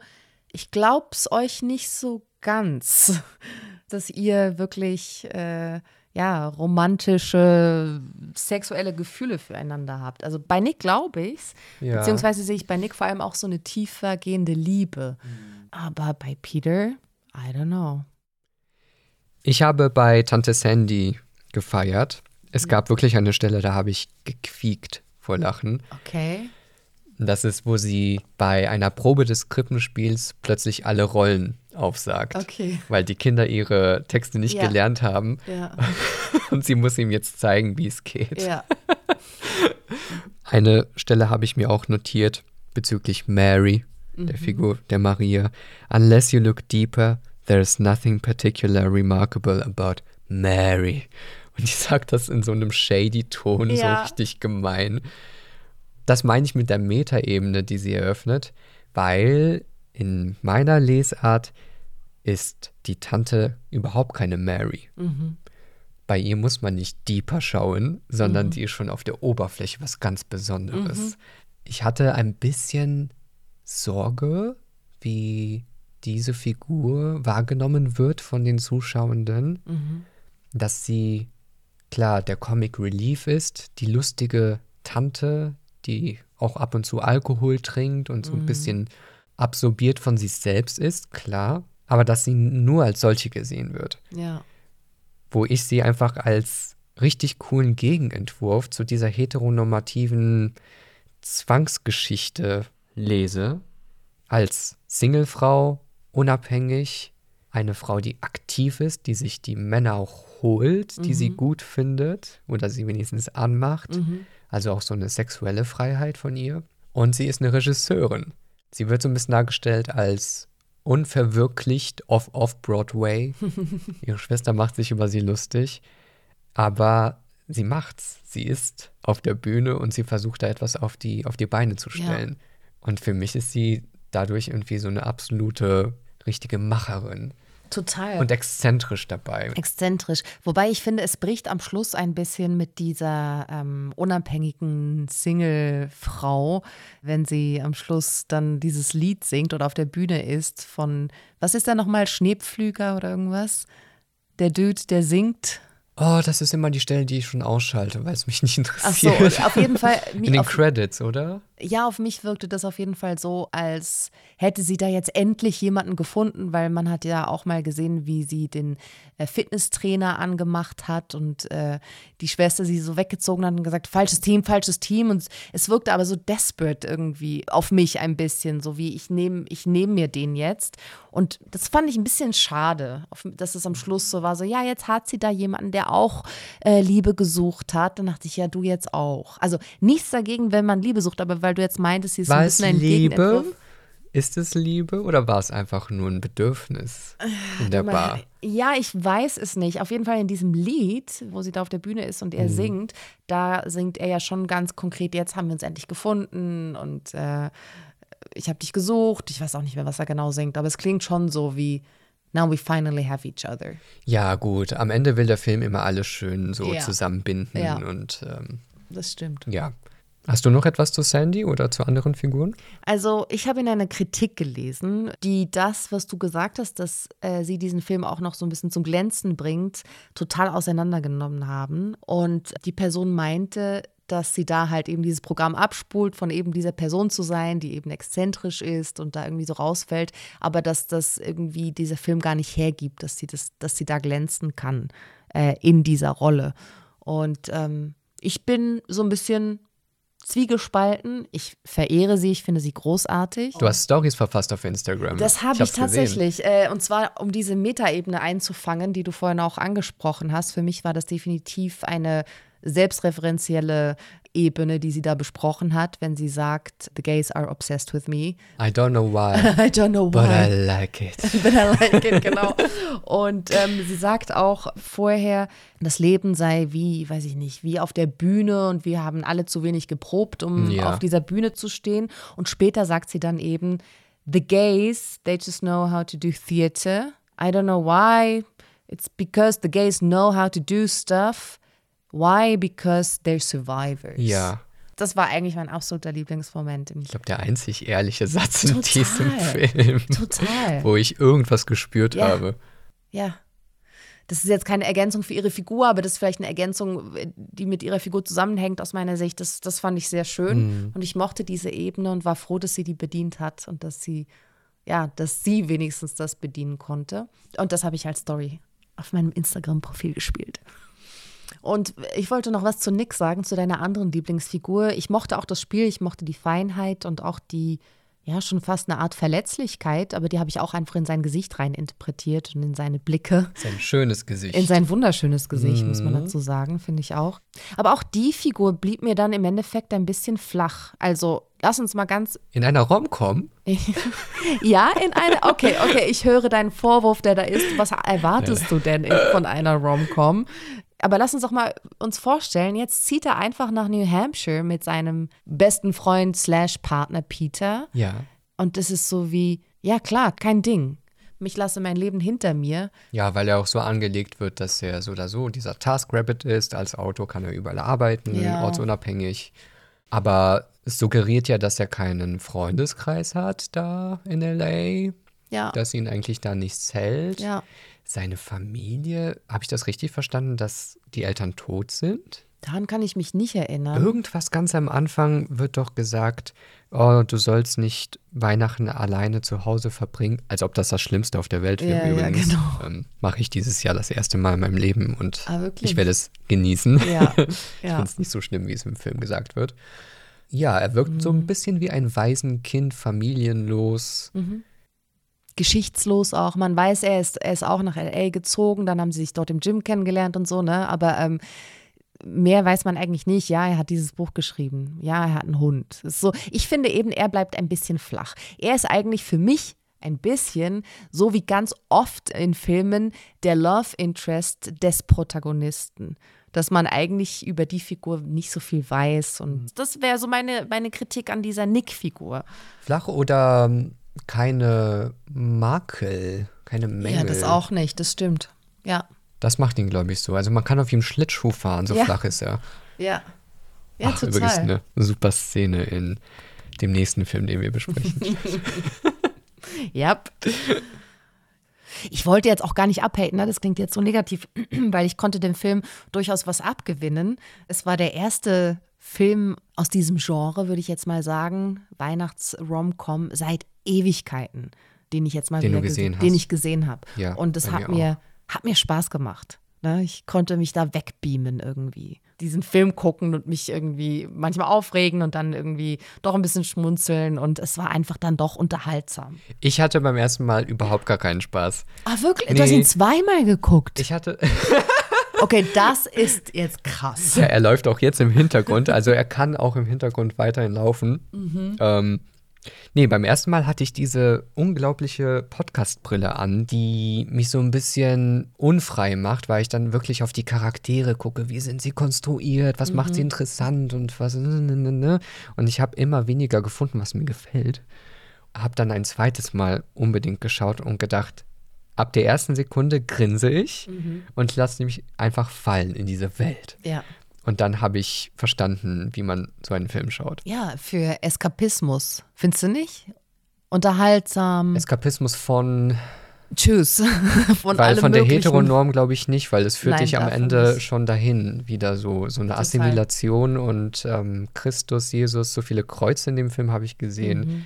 [SPEAKER 2] ich glaube es euch nicht so ganz, dass ihr wirklich äh, ja, romantische, sexuelle Gefühle füreinander habt. Also bei Nick glaube ich es, ja. beziehungsweise sehe ich bei Nick vor allem auch so eine tiefer gehende Liebe. Mhm. Aber bei Peter, I don't know.
[SPEAKER 1] Ich habe bei Tante Sandy gefeiert. Es gab wirklich eine Stelle, da habe ich gequiekt vor Lachen.
[SPEAKER 2] Okay.
[SPEAKER 1] Das ist, wo sie bei einer Probe des Krippenspiels plötzlich alle Rollen aufsagt.
[SPEAKER 2] Okay.
[SPEAKER 1] Weil die Kinder ihre Texte nicht ja. gelernt haben.
[SPEAKER 2] Ja.
[SPEAKER 1] Und sie muss ihm jetzt zeigen, wie es geht.
[SPEAKER 2] Ja.
[SPEAKER 1] Eine Stelle habe ich mir auch notiert bezüglich Mary, mhm. der Figur der Maria. Unless you look deeper, there is nothing particular remarkable about Mary. Und die sagt das in so einem shady Ton, so richtig gemein. Das meine ich mit der Metaebene, die sie eröffnet, weil in meiner Lesart ist die Tante überhaupt keine Mary. Mhm. Bei ihr muss man nicht deeper schauen, sondern mhm. die ist schon auf der Oberfläche was ganz Besonderes. Mhm. Ich hatte ein bisschen Sorge, wie diese Figur wahrgenommen wird von den Zuschauenden, mhm. dass sie klar der Comic Relief ist, die lustige Tante, die auch ab und zu Alkohol trinkt und so ein mhm. bisschen absorbiert von sich selbst ist, klar, aber dass sie nur als solche gesehen wird.
[SPEAKER 2] Ja.
[SPEAKER 1] Wo ich sie einfach als richtig coolen Gegenentwurf zu dieser heteronormativen Zwangsgeschichte lese, als Singlefrau, unabhängig, eine Frau, die aktiv ist, die sich die Männer auch holt, die mhm. sie gut findet oder sie wenigstens anmacht. Mhm. Also auch so eine sexuelle Freiheit von ihr. Und sie ist eine Regisseurin. Sie wird so ein bisschen dargestellt als unverwirklicht off-off-Broadway. Ihre Schwester macht sich über sie lustig, aber sie macht's. Sie ist auf der Bühne und sie versucht da etwas auf die, auf die Beine zu stellen. Ja. Und für mich ist sie dadurch irgendwie so eine absolute richtige Macherin.
[SPEAKER 2] Total.
[SPEAKER 1] Und exzentrisch dabei.
[SPEAKER 2] Exzentrisch. Wobei ich finde, es bricht am Schluss ein bisschen mit dieser ähm, unabhängigen Single-Frau, wenn sie am Schluss dann dieses Lied singt oder auf der Bühne ist von, was ist da nochmal, Schneepflüger oder irgendwas? Der Dude, der singt.
[SPEAKER 1] Oh, das ist immer die Stelle, die ich schon ausschalte, weil es mich nicht interessiert.
[SPEAKER 2] Ach so, auf jeden Fall.
[SPEAKER 1] In den Credits, oder?
[SPEAKER 2] Ja, auf mich wirkte das auf jeden Fall so, als hätte sie da jetzt endlich jemanden gefunden, weil man hat ja auch mal gesehen, wie sie den äh, Fitnesstrainer angemacht hat und äh, die Schwester sie so weggezogen hat und gesagt, falsches Team, falsches Team. Und es wirkte aber so desperate irgendwie auf mich ein bisschen, so wie ich nehme ich nehm mir den jetzt. Und das fand ich ein bisschen schade, dass es am Schluss so war, so ja, jetzt hat sie da jemanden, der auch äh, Liebe gesucht hat. Dann dachte ich, ja, du jetzt auch. Also nichts dagegen, wenn man Liebe sucht, aber weil du jetzt meintest, sie ist
[SPEAKER 1] war
[SPEAKER 2] ein bisschen
[SPEAKER 1] ein Liebe? Ist es Liebe oder war es einfach nur ein Bedürfnis in der Bar?
[SPEAKER 2] Ja, ich weiß es nicht. Auf jeden Fall in diesem Lied, wo sie da auf der Bühne ist und er mhm. singt, da singt er ja schon ganz konkret, jetzt haben wir uns endlich gefunden und äh, ich habe dich gesucht. Ich weiß auch nicht mehr, was er genau singt, aber es klingt schon so wie Now we finally have each other.
[SPEAKER 1] Ja, gut. Am Ende will der Film immer alles schön so ja. zusammenbinden ja. und ähm,
[SPEAKER 2] das stimmt.
[SPEAKER 1] Ja. Hast du noch etwas zu Sandy oder zu anderen Figuren?
[SPEAKER 2] Also ich habe in einer Kritik gelesen, die das, was du gesagt hast, dass äh, sie diesen Film auch noch so ein bisschen zum Glänzen bringt, total auseinandergenommen haben. Und die Person meinte, dass sie da halt eben dieses Programm abspult, von eben dieser Person zu sein, die eben exzentrisch ist und da irgendwie so rausfällt, aber dass das irgendwie dieser Film gar nicht hergibt, dass sie das, dass sie da glänzen kann äh, in dieser Rolle. Und ähm, ich bin so ein bisschen zwiegespalten. Ich verehre sie, ich finde sie großartig.
[SPEAKER 1] Du hast Stories verfasst auf Instagram.
[SPEAKER 2] Das habe ich,
[SPEAKER 1] hab's
[SPEAKER 2] tatsächlich. Äh, und zwar, um diese Metaebene einzufangen, die du vorhin auch angesprochen hast. Für mich war das definitiv eine selbstreferenzielle Ebene, die sie da besprochen hat, wenn sie sagt, The gays are obsessed with me.
[SPEAKER 1] I don't know why.
[SPEAKER 2] I don't know why.
[SPEAKER 1] But I like it.
[SPEAKER 2] But I like it, genau. Und ähm, sie sagt auch vorher, das Leben sei wie, weiß ich nicht, wie auf der Bühne und wir haben alle zu wenig geprobt, um
[SPEAKER 1] Ja.
[SPEAKER 2] auf dieser Bühne zu stehen. Und später sagt sie dann eben, The gays, they just know how to do theater. I don't know why. It's because the gays know how to do stuff. Why? Because they're survivors.
[SPEAKER 1] Ja.
[SPEAKER 2] Das war eigentlich mein absoluter Lieblingsmoment im
[SPEAKER 1] Ich glaube, der einzig ehrliche Satz in
[SPEAKER 2] Total.
[SPEAKER 1] diesem Film,
[SPEAKER 2] Total.
[SPEAKER 1] wo ich irgendwas gespürt
[SPEAKER 2] Ja.
[SPEAKER 1] habe.
[SPEAKER 2] Ja. Das ist jetzt keine Ergänzung für ihre Figur, aber das ist vielleicht eine Ergänzung, die mit ihrer Figur zusammenhängt, aus meiner Sicht. Das, das fand ich sehr schön. Und ich mochte diese Ebene und war froh, dass sie die bedient hat und dass sie, ja, dass sie wenigstens das bedienen konnte. Und das habe ich als Story auf meinem Instagram-Profil gespielt. Und ich wollte noch was zu Nick sagen, zu deiner anderen Lieblingsfigur. Ich mochte auch das Spiel, ich mochte die Feinheit und auch die, ja, schon fast eine Art Verletzlichkeit, aber die habe ich auch einfach in sein Gesicht rein interpretiert und in seine Blicke.
[SPEAKER 1] Sein schönes Gesicht.
[SPEAKER 2] In sein wunderschönes Gesicht, muss man dazu sagen, finde ich auch. Aber auch die Figur blieb mir dann im Endeffekt ein bisschen flach. Also, lass uns mal ganz.
[SPEAKER 1] In einer Rom-Com?
[SPEAKER 2] Ja, in eine. Okay, okay, ich höre deinen Vorwurf, der da ist. Was erwartest du denn von einer Rom-Com? Aber lass uns doch mal uns vorstellen, jetzt zieht er einfach nach New Hampshire mit seinem besten Freund slash Partner Peter.
[SPEAKER 1] Ja.
[SPEAKER 2] Und das ist so wie, ja klar, kein Ding. Ich lasse mein Leben hinter mir.
[SPEAKER 1] Ja, weil er auch so angelegt wird, dass er so oder so dieser Taskrabbit ist. Als Auto kann er überall arbeiten,
[SPEAKER 2] Ja.
[SPEAKER 1] ortsunabhängig. Aber es suggeriert ja, dass er keinen Freundeskreis hat da in L.A.,
[SPEAKER 2] Ja.
[SPEAKER 1] dass ihn eigentlich da nichts hält.
[SPEAKER 2] ja.
[SPEAKER 1] Seine Familie, habe ich das richtig verstanden, dass die Eltern tot sind?
[SPEAKER 2] Daran kann ich mich nicht erinnern.
[SPEAKER 1] Irgendwas ganz am Anfang wird doch gesagt, oh, du sollst nicht Weihnachten alleine zu Hause verbringen, als ob das das Schlimmste auf der Welt wäre
[SPEAKER 2] Ja, ja,
[SPEAKER 1] übrigens.
[SPEAKER 2] genau.
[SPEAKER 1] Ähm, Mache ich dieses Jahr das erste Mal in meinem Leben und
[SPEAKER 2] Ah,
[SPEAKER 1] ich werde es genießen.
[SPEAKER 2] Ja,
[SPEAKER 1] ich
[SPEAKER 2] ja.
[SPEAKER 1] finde es nicht so schlimm, wie es im Film gesagt wird. Ja, er wirkt so
[SPEAKER 2] Mhm.
[SPEAKER 1] ein bisschen wie ein Waisenkind, familienlos.
[SPEAKER 2] Mhm. Geschichtslos auch. Man weiß, er ist, er ist auch nach LA gezogen, dann haben sie sich dort im Gym kennengelernt und so, ne? Aber ähm, mehr weiß man eigentlich nicht. Ja, er hat dieses Buch geschrieben. Ja, er hat einen Hund. So, ich finde eben, er bleibt ein bisschen flach. Er ist eigentlich für mich ein bisschen, so wie ganz oft in Filmen, der Love Interest des Protagonisten. Dass man eigentlich über die Figur nicht so viel weiß. Und das wäre so meine, meine Kritik an dieser Nick-Figur.
[SPEAKER 1] Flach oder ähm, keine Makel, keine Mängel.
[SPEAKER 2] Ja, das auch nicht, das stimmt. Ja.
[SPEAKER 1] Das macht ihn, glaube ich, so. Also man kann auf ihm Schlittschuh fahren, so
[SPEAKER 2] Ja.
[SPEAKER 1] flach ist er.
[SPEAKER 2] Ja. Ja,
[SPEAKER 1] Ach,
[SPEAKER 2] total.
[SPEAKER 1] übrigens eine super Szene in dem nächsten Film, den wir besprechen.
[SPEAKER 2] Yep. Ich wollte jetzt auch gar nicht abhaten, ne? das klingt jetzt so negativ, weil ich konnte dem Film durchaus was abgewinnen. Es war der erste Film aus diesem Genre, würde ich jetzt mal sagen, Weihnachts-Rom-Com seit Ewigkeiten, den ich jetzt mal
[SPEAKER 1] Den
[SPEAKER 2] wieder
[SPEAKER 1] gesehen
[SPEAKER 2] den ich gesehen habe.
[SPEAKER 1] Ja,
[SPEAKER 2] Und das
[SPEAKER 1] bei
[SPEAKER 2] hat
[SPEAKER 1] mir
[SPEAKER 2] mir, hat mir Spaß gemacht. Ne? Ich konnte mich da wegbeamen irgendwie. Diesen Film gucken und mich irgendwie manchmal aufregen und dann irgendwie doch ein bisschen schmunzeln. Und es war einfach dann doch unterhaltsam.
[SPEAKER 1] Ich hatte beim ersten Mal überhaupt gar keinen Spaß.
[SPEAKER 2] Ah, wirklich? Du hast
[SPEAKER 1] Nee.
[SPEAKER 2] ihn zweimal geguckt.
[SPEAKER 1] Ich hatte,
[SPEAKER 2] Okay, das ist jetzt krass.
[SPEAKER 1] ja, er läuft auch jetzt im Hintergrund, also er kann auch im Hintergrund weiterhin laufen.
[SPEAKER 2] Mhm.
[SPEAKER 1] Ähm, nee, beim ersten Mal hatte ich diese unglaubliche Podcast-Brille an, die mich so ein bisschen unfrei macht, weil ich dann wirklich auf die Charaktere gucke, wie sind sie konstruiert, was macht sie
[SPEAKER 2] Mhm.
[SPEAKER 1] interessant und was. ne, ne, ne. Und ich habe immer weniger gefunden, was mir gefällt. Habe dann ein zweites Mal unbedingt geschaut und gedacht, ab der ersten Sekunde grinse ich
[SPEAKER 2] Mhm.
[SPEAKER 1] und lasse mich einfach fallen in diese Welt.
[SPEAKER 2] Ja.
[SPEAKER 1] Und dann habe ich verstanden, wie man so einen Film schaut.
[SPEAKER 2] Ja, für Eskapismus. Findest du nicht? Unterhaltsam.
[SPEAKER 1] Eskapismus von,
[SPEAKER 2] Tschüss. von
[SPEAKER 1] weil von der. Heteronorm glaube ich nicht, weil es führt
[SPEAKER 2] Nein,
[SPEAKER 1] dich am Ende
[SPEAKER 2] nicht.
[SPEAKER 1] schon dahin, wieder so, so eine. Assimilation und ähm, Christus, Jesus, so viele Kreuze in dem Film habe ich gesehen.
[SPEAKER 2] Mhm.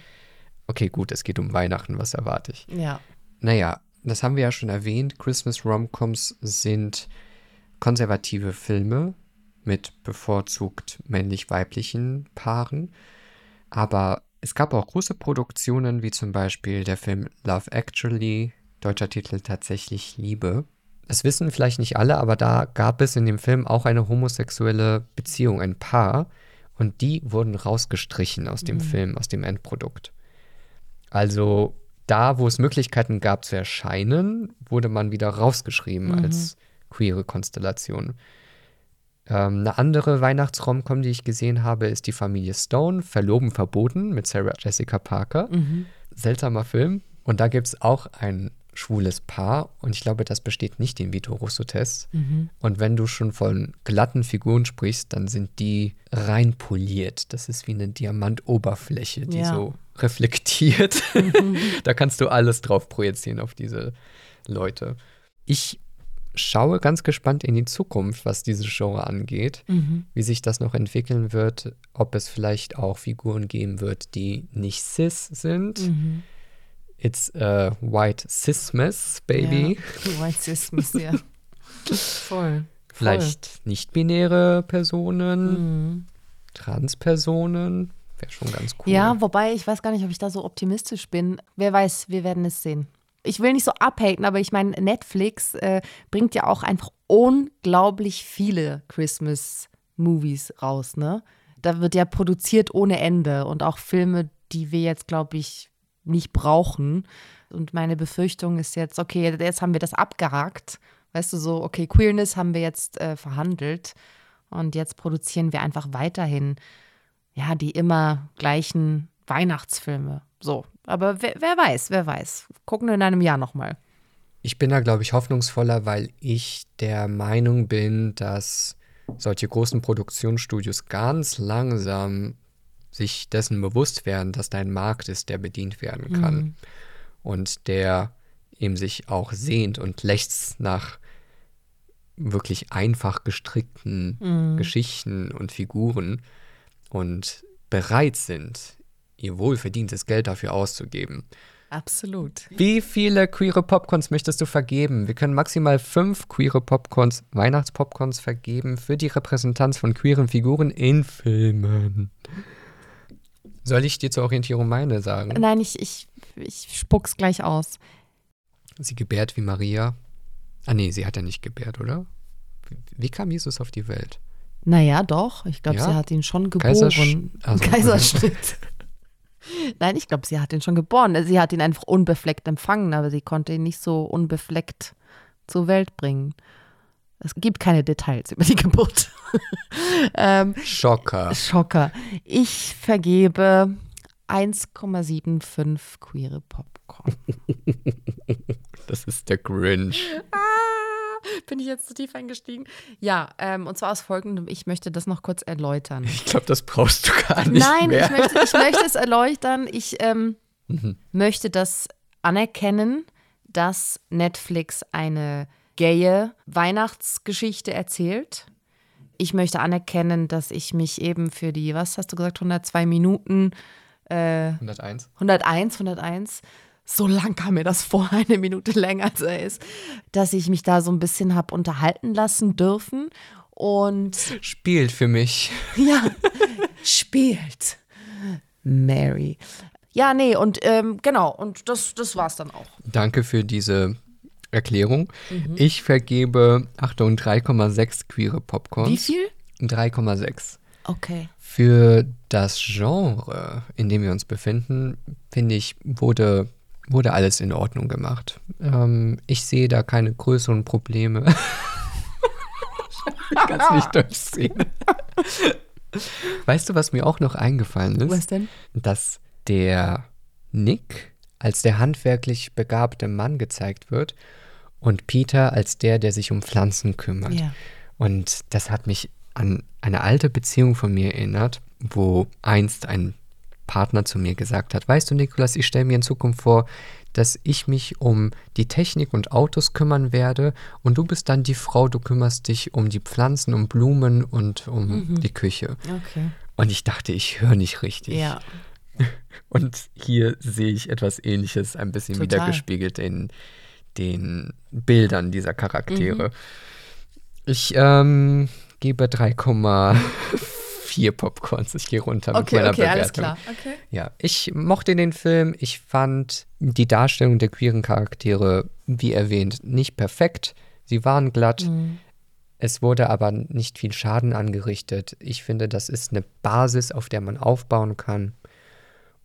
[SPEAKER 1] Okay, gut, es geht um Weihnachten, was erwarte ich?
[SPEAKER 2] Ja.
[SPEAKER 1] Naja, das haben wir ja schon erwähnt. Christmas Romcoms sind konservative Filme mit bevorzugt männlich-weiblichen Paaren. Aber es gab auch große Produktionen, wie zum Beispiel der Film Love Actually, deutscher Titel tatsächlich Liebe. Das wissen vielleicht nicht alle, aber da gab es in dem Film auch eine homosexuelle Beziehung, ein Paar. Und die wurden rausgestrichen aus dem Film, aus dem Endprodukt. Also da, wo es Möglichkeiten gab zu erscheinen, wurde man wieder rausgeschrieben als queere Konstellation. Ähm, eine andere Weihnachtsromcom, die ich gesehen habe, ist die Familie Stone, Verloben verboten mit Sarah Jessica Parker. Seltsamer Film. Und da gibt es auch ein schwules Paar und ich glaube, das besteht nicht den Vito Russo-Test. Und wenn du schon von glatten Figuren sprichst, dann sind die rein poliert. Das ist wie eine Diamantoberfläche, die
[SPEAKER 2] Ja.
[SPEAKER 1] so reflektiert. da kannst du alles drauf projizieren auf diese Leute. Ich schaue ganz gespannt in die Zukunft, was diese Genre angeht, wie sich das noch entwickeln wird, ob es vielleicht auch Figuren geben wird, die nicht cis sind. It's a white cismas, baby.
[SPEAKER 2] Ja. Rassismus, ja. Voll.
[SPEAKER 1] Vielleicht nicht-binäre Personen,
[SPEAKER 2] Mhm.
[SPEAKER 1] Transpersonen. Wäre schon ganz cool.
[SPEAKER 2] Ja, wobei ich weiß gar nicht, ob ich da so optimistisch bin. Wer weiß, wir werden es sehen. Ich will nicht so abhaten, aber ich meine, Netflix äh, bringt ja auch einfach unglaublich viele Christmas-Movies raus, ne? Da wird ja produziert ohne Ende und auch Filme, die wir jetzt, glaube ich, nicht brauchen. Und meine Befürchtung ist jetzt, okay, jetzt haben wir das abgehakt. Weißt du, so, okay, Queerness haben wir jetzt äh, verhandelt und jetzt produzieren wir einfach weiterhin ja, die immer gleichen Weihnachtsfilme. So. Aber wer, wer weiß, wer weiß. Gucken wir in einem Jahr nochmal.
[SPEAKER 1] Ich bin da, glaube ich, hoffnungsvoller, weil ich der Meinung bin, dass solche großen Produktionsstudios ganz langsam sich dessen bewusst werden, dass da ein Markt ist, der bedient werden kann. Und der eben sich auch sehnt und lechzt nach wirklich einfach gestrickten Geschichten und Figuren und bereit sind, ihr wohlverdientes Geld dafür auszugeben.
[SPEAKER 2] Absolut.
[SPEAKER 1] Wie viele queere Popcorns möchtest du vergeben? Wir können maximal fünf queere Popcorns, Weihnachtspopcorns vergeben für die Repräsentanz von queeren Figuren in Filmen. Soll ich dir zur Orientierung meine sagen?
[SPEAKER 2] Nein, ich, ich, ich spuck's gleich aus.
[SPEAKER 1] Sie gebärt wie Maria. Ah nee, sie hat ja nicht gebärt, oder? Wie, wie kam Jesus auf die Welt?
[SPEAKER 2] Naja, doch. Ich glaube,
[SPEAKER 1] Ja?
[SPEAKER 2] sie hat ihn schon geboren.
[SPEAKER 1] Kaisersch- also-
[SPEAKER 2] Kaiserschnitt. Nein, ich glaube, sie hat ihn schon geboren. Sie hat ihn einfach unbefleckt empfangen, aber sie konnte ihn nicht so unbefleckt zur Welt bringen. Es gibt keine Details über die Geburt. ähm,
[SPEAKER 1] Schocker.
[SPEAKER 2] Schocker. Ich vergebe 1,75 queere Popcorn.
[SPEAKER 1] Das ist der Grinch.
[SPEAKER 2] Bin ich jetzt zu tief eingestiegen? Ja, ähm, und zwar aus folgendem, ich möchte das noch kurz erläutern.
[SPEAKER 1] Ich glaube, das brauchst du gar nicht
[SPEAKER 2] Nein,
[SPEAKER 1] mehr.
[SPEAKER 2] ich möchte, ich möchte es erläutern. Ich ähm, möchte das anerkennen, dass Netflix eine gaye Weihnachtsgeschichte erzählt. Ich möchte anerkennen, dass ich mich eben für die, was hast du gesagt, 102 Minuten
[SPEAKER 1] 101.
[SPEAKER 2] 101, 101. So lang kam mir das vor, eine Minute länger als er ist, dass ich mich da so ein bisschen habe unterhalten lassen dürfen und
[SPEAKER 1] Spielt für mich.
[SPEAKER 2] ja, spielt Mary. Ja, nee, und ähm, genau, und das, das war's dann auch.
[SPEAKER 1] Danke für diese Erklärung. Ich vergebe, Achtung, 3,6 queere Popcorns.
[SPEAKER 2] Wie viel?
[SPEAKER 1] 3,6.
[SPEAKER 2] Okay.
[SPEAKER 1] Für das Genre, in dem wir uns befinden, finde ich, wurde, wurde alles in Ordnung gemacht. Ähm, ich sehe da keine größeren Probleme. ich kann es nicht durchsehen. Weißt du, was mir auch noch eingefallen ist?
[SPEAKER 2] Was denn?
[SPEAKER 1] dass der Nick als der handwerklich begabte Mann gezeigt wird und Peter als der, der sich um Pflanzen kümmert.
[SPEAKER 2] Ja.
[SPEAKER 1] Und das hat mich an eine alte Beziehung von mir erinnert, wo einst ein Partner zu mir gesagt hat, weißt du, Nikolas, ich stelle mir in Zukunft vor, dass ich mich um die Technik und Autos kümmern werde und du bist dann die Frau, du kümmerst dich um die Pflanzen, um Blumen und um mhm. die Küche.
[SPEAKER 2] Okay.
[SPEAKER 1] Und ich dachte, ich höre nicht richtig.
[SPEAKER 2] Ja.
[SPEAKER 1] Und hier sehe ich etwas Ähnliches ein bisschen Total. wiedergespiegelt in den Bildern dieser Charaktere. Mhm. Ich ähm, gebe 3,4 Popcorns. Ich gehe runter
[SPEAKER 2] okay,
[SPEAKER 1] mit meiner
[SPEAKER 2] okay,
[SPEAKER 1] Bewertung.
[SPEAKER 2] Alles klar. Okay.
[SPEAKER 1] Ja, ich mochte den Film. Ich fand die Darstellung der queeren Charaktere, wie erwähnt, nicht perfekt. Sie waren glatt. Mhm. Es wurde aber nicht viel Schaden angerichtet. Ich finde, das ist eine Basis, auf der man aufbauen kann.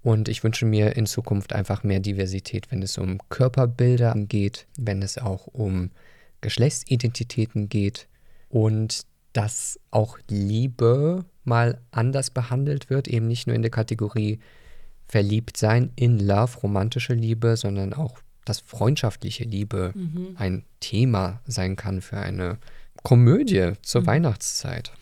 [SPEAKER 1] Und ich wünsche mir in Zukunft einfach mehr Diversität, wenn es um Körperbilder geht, wenn es auch um Geschlechtsidentitäten geht und dass auch Liebe mal anders behandelt wird, eben nicht nur in der Kategorie verliebt sein, in Love, romantische Liebe, sondern auch, dass freundschaftliche Liebe mhm. ein Thema sein kann für eine Komödie zur mhm. Weihnachtszeit.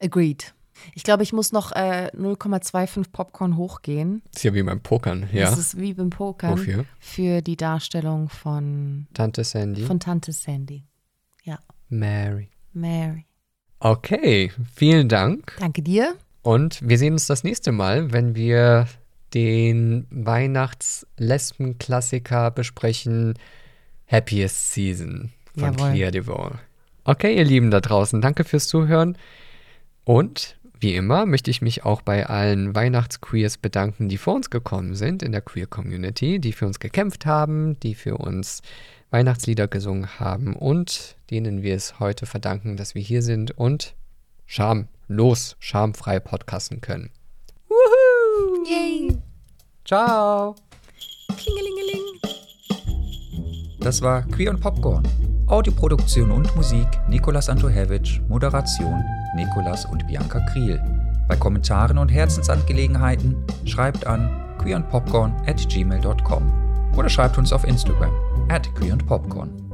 [SPEAKER 2] Agreed. Ich glaube, ich muss noch äh, 0,25 Popcorn hochgehen.
[SPEAKER 1] Das ist ja wie beim Pokern, ja.
[SPEAKER 2] Das ist wie beim Pokern.
[SPEAKER 1] Wofür?
[SPEAKER 2] Für die Darstellung von
[SPEAKER 1] Tante Sandy.
[SPEAKER 2] Von Tante Sandy. Ja.
[SPEAKER 1] Mary.
[SPEAKER 2] Mary.
[SPEAKER 1] Okay, vielen Dank.
[SPEAKER 2] Danke dir.
[SPEAKER 1] Und wir sehen uns das nächste Mal, wenn wir den Weihnachts-Lesben-Klassiker besprechen, Happiest Season von Jawohl. Clea Devon. Okay, ihr Lieben da draußen, danke fürs Zuhören. Und wie immer möchte ich mich auch bei allen Weihnachtsqueers bedanken, die vor uns gekommen sind in der Queer Community, die für uns gekämpft haben, die für uns Weihnachtslieder gesungen haben und denen wir es heute verdanken, dass wir hier sind und schamlos, schamfrei podcasten können.
[SPEAKER 2] Woohoo! Yay!
[SPEAKER 1] Ciao!
[SPEAKER 2] Klingelingeling!
[SPEAKER 5] Das war Queer und Popcorn. Audioproduktion und Musik Nikolas Antohevich, Moderation Nikolas und Bianca Kriel. Bei Kommentaren und Herzensangelegenheiten schreibt an queerandpopcorn at gmail.com oder schreibt uns auf Instagram at queerandpopcorn.